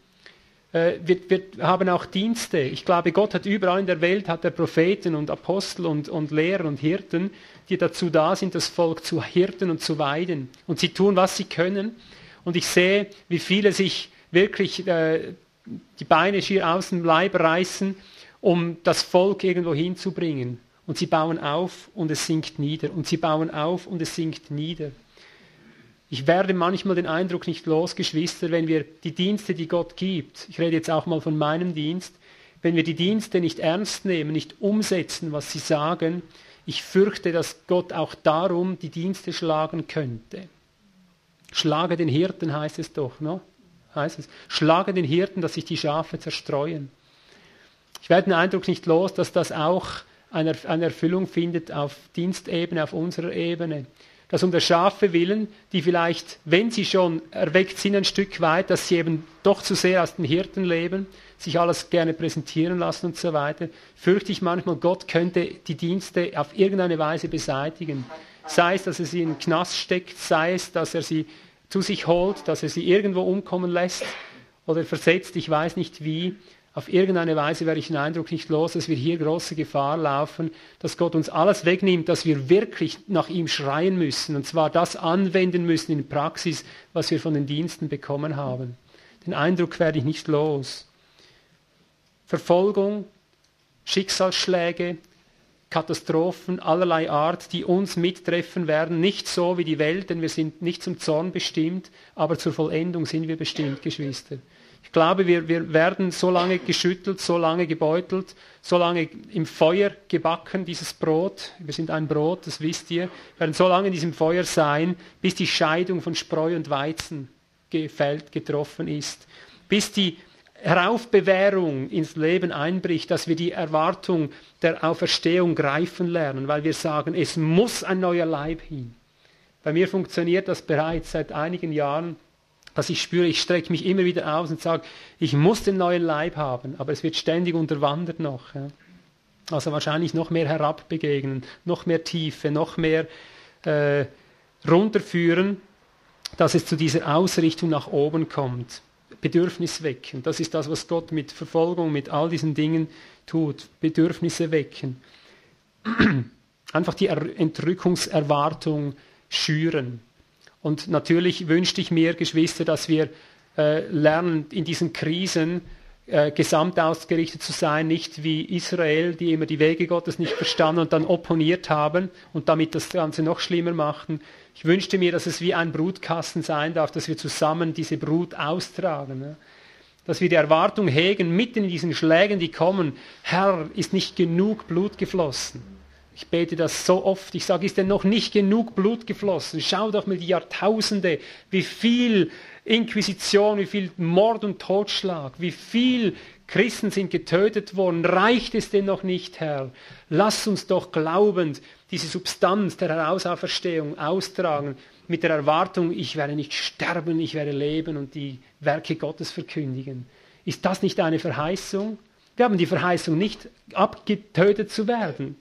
Äh, wir, wir, haben auch Dienste. Ich glaube, Gott hat überall in der Welt hat er Propheten und Apostel und, und Lehrer und Hirten, die dazu da sind, das Volk zu hirten und zu weiden. Und sie tun, was sie können. Und ich sehe, wie viele sich wirklich äh, die Beine schier aus dem Leib reißen, um das Volk irgendwo hinzubringen. Und sie bauen auf und es sinkt nieder. Und sie bauen auf und es sinkt nieder. Ich werde manchmal den Eindruck nicht los, Geschwister, wenn wir die Dienste, die Gott gibt, ich rede jetzt auch mal von meinem Dienst, wenn wir die Dienste nicht ernst nehmen, nicht umsetzen, was sie sagen, ich fürchte, dass Gott auch darum die Dienste schlagen könnte. Schlage den Hirten heißt es doch, ne? heißt es. Schlage den Hirten, dass sich die Schafe zerstreuen. Ich werde den Eindruck nicht los, dass das auch eine, Erfüllung findet auf Dienstebene, auf unserer Ebene. Dass um der Schafe willen, die vielleicht, wenn sie schon erweckt sind ein Stück weit, dass sie eben doch zu sehr aus den Hirten leben, sich alles gerne präsentieren lassen und so weiter, fürchte ich manchmal, Gott könnte die Dienste auf irgendeine Weise beseitigen. Sei es, dass er sie in den Knast steckt, sei es, dass er sie zu sich holt, dass er sie irgendwo umkommen lässt oder versetzt, ich weiß nicht wie. Auf irgendeine Weise werde ich den Eindruck nicht los, dass wir hier große Gefahr laufen, dass Gott uns alles wegnimmt, dass wir wirklich nach ihm schreien müssen und zwar das anwenden müssen in Praxis, was wir von den Diensten bekommen haben. Den Eindruck werde ich nicht los. Verfolgung, Schicksalsschläge, Katastrophen allerlei Art, die uns mittreffen werden, nicht so wie die Welt, denn wir sind nicht zum Zorn bestimmt, aber zur Vollendung sind wir bestimmt, Geschwister. Ich glaube, wir, wir werden so lange geschüttelt, so lange gebeutelt, so lange im Feuer gebacken, dieses Brot. Wir sind ein Brot, das wisst ihr. Wir werden so lange in diesem Feuer sein, bis die Scheidung von Spreu und Weizen gefällt, getroffen ist. Bis die Heraufbewährung ins Leben einbricht, dass wir die Erwartung der Auferstehung greifen lernen, weil wir sagen, es muss ein neuer Leib hin. Bei mir funktioniert das bereits seit einigen Jahren, dass ich spüre, ich strecke mich immer wieder aus und sage, ich muss den neuen Leib haben, aber es wird ständig unterwandert noch. Ja. Also wahrscheinlich noch mehr herabbegegnen, noch mehr Tiefe, noch mehr äh, runterführen, dass es zu dieser Ausrichtung nach oben kommt. Bedürfnis wecken. Das ist das, was Gott mit Verfolgung, mit all diesen Dingen tut. Bedürfnisse wecken. (clears throat) Einfach die Entrückungserwartung schüren. Und natürlich wünschte ich mir, Geschwister, dass wir äh, lernen, in diesen Krisen äh, gesamt ausgerichtet zu sein, nicht wie Israel, die immer die Wege Gottes nicht verstanden und dann opponiert haben und damit das Ganze noch schlimmer machten, ich wünschte mir, dass es wie ein Brutkasten sein darf, dass wir zusammen diese Brut austragen. Ne? Dass wir die Erwartung hegen, mitten in diesen Schlägen, die kommen, Herr, ist nicht genug Blut geflossen. Ich bete das so oft. Ich sage, ist denn noch nicht genug Blut geflossen? Schau doch mal die Jahrtausende, wie viel Inquisition, wie viel Mord und Totschlag, wie viel Christen sind getötet worden. Reicht es denn noch nicht, Herr? Lass uns doch glaubend diese Substanz der Herausauferstehung austragen mit der Erwartung, ich werde nicht sterben, ich werde leben und die Werke Gottes verkündigen. Ist das nicht eine Verheißung? Wir haben die Verheißung nicht abgetötet zu werden.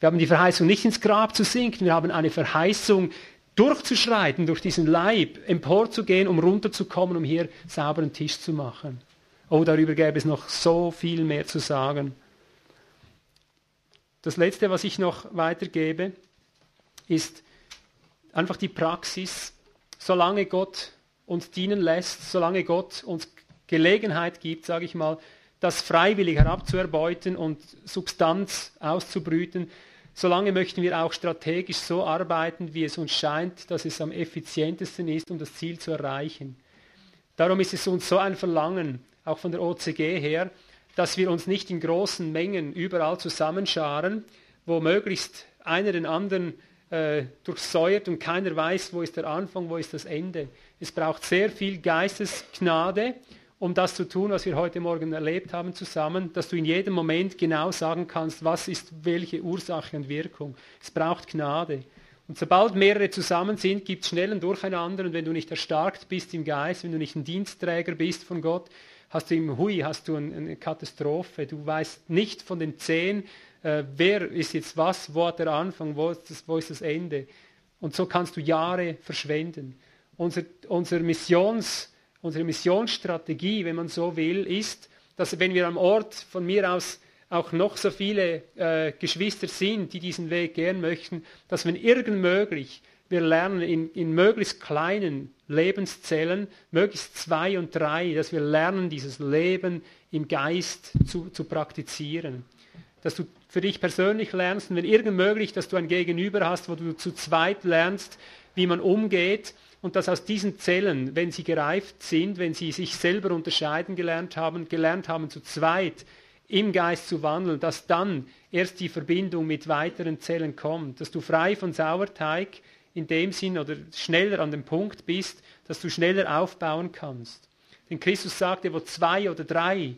Wir haben die Verheißung nicht ins Grab zu sinken. Wir haben eine Verheißung durchzuschreiten durch diesen Leib, emporzugehen, um runterzukommen, um hier sauberen Tisch zu machen. Oh, darüber gäbe es noch so viel mehr zu sagen. Das Letzte, was ich noch weitergebe, ist einfach die Praxis, solange Gott uns dienen lässt, solange Gott uns Gelegenheit gibt, sage ich mal, das freiwillig herabzuerbeuten und Substanz auszubrüten, solange möchten wir auch strategisch so arbeiten, wie es uns scheint, dass es am effizientesten ist, um das Ziel zu erreichen. Darum ist es uns so ein Verlangen, auch von der OCG her, dass wir uns nicht in großen Mengen überall zusammenscharen, wo möglichst einer den anderen äh, durchsäuert und keiner weiß, wo ist der Anfang, wo ist das Ende. Es braucht sehr viel Geistesgnade, um das zu tun, was wir heute Morgen erlebt haben zusammen, dass du in jedem Moment genau sagen kannst, was ist welche Ursache und Wirkung. Es braucht Gnade. Und sobald mehrere zusammen sind, gibt es schnell ein Durcheinander. Und wenn du nicht erstarkt bist im Geist, wenn du nicht ein Dienstträger bist von Gott, hast du im Hui, hast du eine Katastrophe. Du weißt nicht von den zehn, äh, wer ist jetzt was, wo hat der Anfang, wo ist, das, wo ist das Ende. Und so kannst du Jahre verschwenden. Unser, unser Missions, unsere Missionsstrategie, wenn man so will, ist, dass wenn wir am Ort von mir aus auch noch so viele äh, Geschwister sind, die diesen Weg gehen möchten, dass wenn irgend möglich wir lernen in, in möglichst kleinen Lebenszellen, möglichst zwei und drei, dass wir lernen, dieses Leben im Geist zu, zu praktizieren. Dass du für dich persönlich lernst und wenn irgend möglich, dass du ein Gegenüber hast, wo du zu zweit lernst, wie man umgeht und dass aus diesen Zellen, wenn sie gereift sind, wenn sie sich selber unterscheiden gelernt haben, gelernt haben zu zweit im Geist zu wandeln, dass dann erst die Verbindung mit weiteren Zellen kommt, dass du frei von Sauerteig in dem Sinn oder schneller an dem Punkt bist, dass du schneller aufbauen kannst. Denn Christus sagte, wo zwei oder drei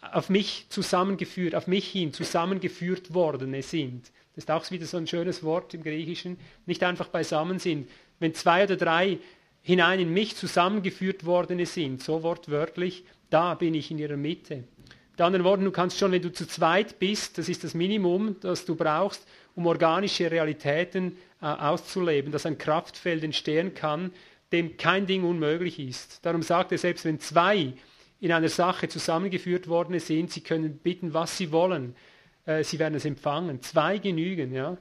auf mich zusammengeführt, auf mich hin zusammengeführt worden sind. Das ist auch wieder so ein schönes Wort im Griechischen. Nicht einfach beisammen sind. Wenn zwei oder drei hinein in mich zusammengeführt worden sind, so wortwörtlich, da bin ich in ihrer Mitte. Mit anderen Worten, du kannst schon, wenn du zu zweit bist, das ist das Minimum, das du brauchst, um organische Realitäten äh, auszuleben, dass ein Kraftfeld entstehen kann, dem kein Ding unmöglich ist. Darum sagt er, selbst wenn zwei in einer Sache zusammengeführt worden sind, sie können bitten, was sie wollen, äh, sie werden es empfangen. Zwei genügen, ja.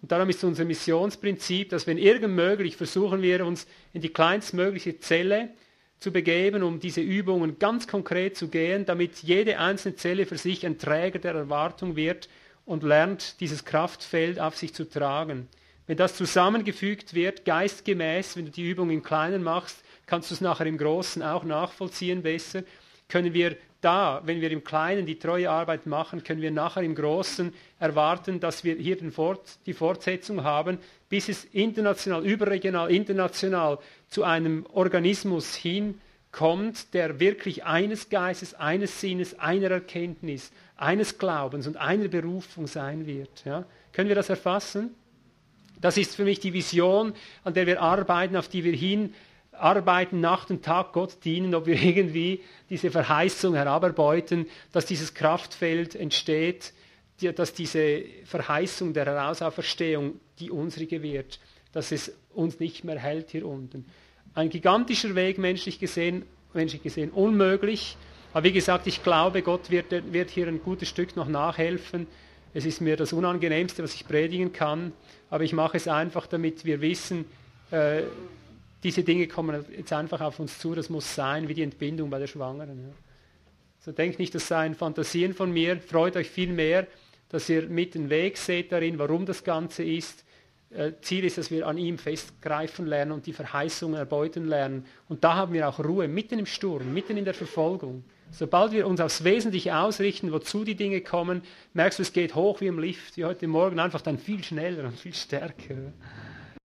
Und darum ist unser Missionsprinzip, dass wenn irgend möglich, versuchen wir uns in die kleinstmögliche Zelle zu begeben, um diese Übungen ganz konkret zu gehen, damit jede einzelne Zelle für sich ein Träger der Erwartung wird und lernt, dieses Kraftfeld auf sich zu tragen. Wenn das zusammengefügt wird, geistgemäß, wenn du die Übung im Kleinen machst, kannst du es nachher im Großen auch nachvollziehen besser, können wir da, wenn wir im Kleinen die treue Arbeit machen, können wir nachher im Großen erwarten, dass wir hier Fort, die Fortsetzung haben, bis es international, überregional, international zu einem Organismus hinkommt, der wirklich eines Geistes, eines Sinnes, einer Erkenntnis, eines Glaubens und einer Berufung sein wird. Ja? Können wir das erfassen? Das ist für mich die Vision, an der wir arbeiten, auf die wir hin arbeiten, Nacht und Tag Gott dienen, ob wir (laughs) irgendwie diese Verheißung herabarbeiten, dass dieses Kraftfeld entsteht, dass diese Verheißung der Herausauferstehung die unsrige wird, dass es uns nicht mehr hält hier unten. Ein gigantischer Weg, menschlich gesehen, menschlich gesehen unmöglich. Aber wie gesagt, ich glaube, Gott wird, wird hier ein gutes Stück noch nachhelfen. Es ist mir das Unangenehmste, was ich predigen kann, aber ich mache es einfach, damit wir wissen, äh, diese Dinge kommen jetzt einfach auf uns zu, das muss sein, wie die Entbindung bei der Schwangeren. Ja. So denkt nicht, das seien Fantasien von mir, freut euch viel mehr, dass ihr mit den Weg seht darin, warum das Ganze ist. Äh, Ziel ist, dass wir an ihm festgreifen lernen und die Verheißungen erbeuten lernen. Und da haben wir auch Ruhe, mitten im Sturm, mitten in der Verfolgung. Sobald wir uns aufs Wesentliche ausrichten, wozu die Dinge kommen, merkst du, es geht hoch wie im Lift, wie heute Morgen, einfach dann viel schneller und viel stärker.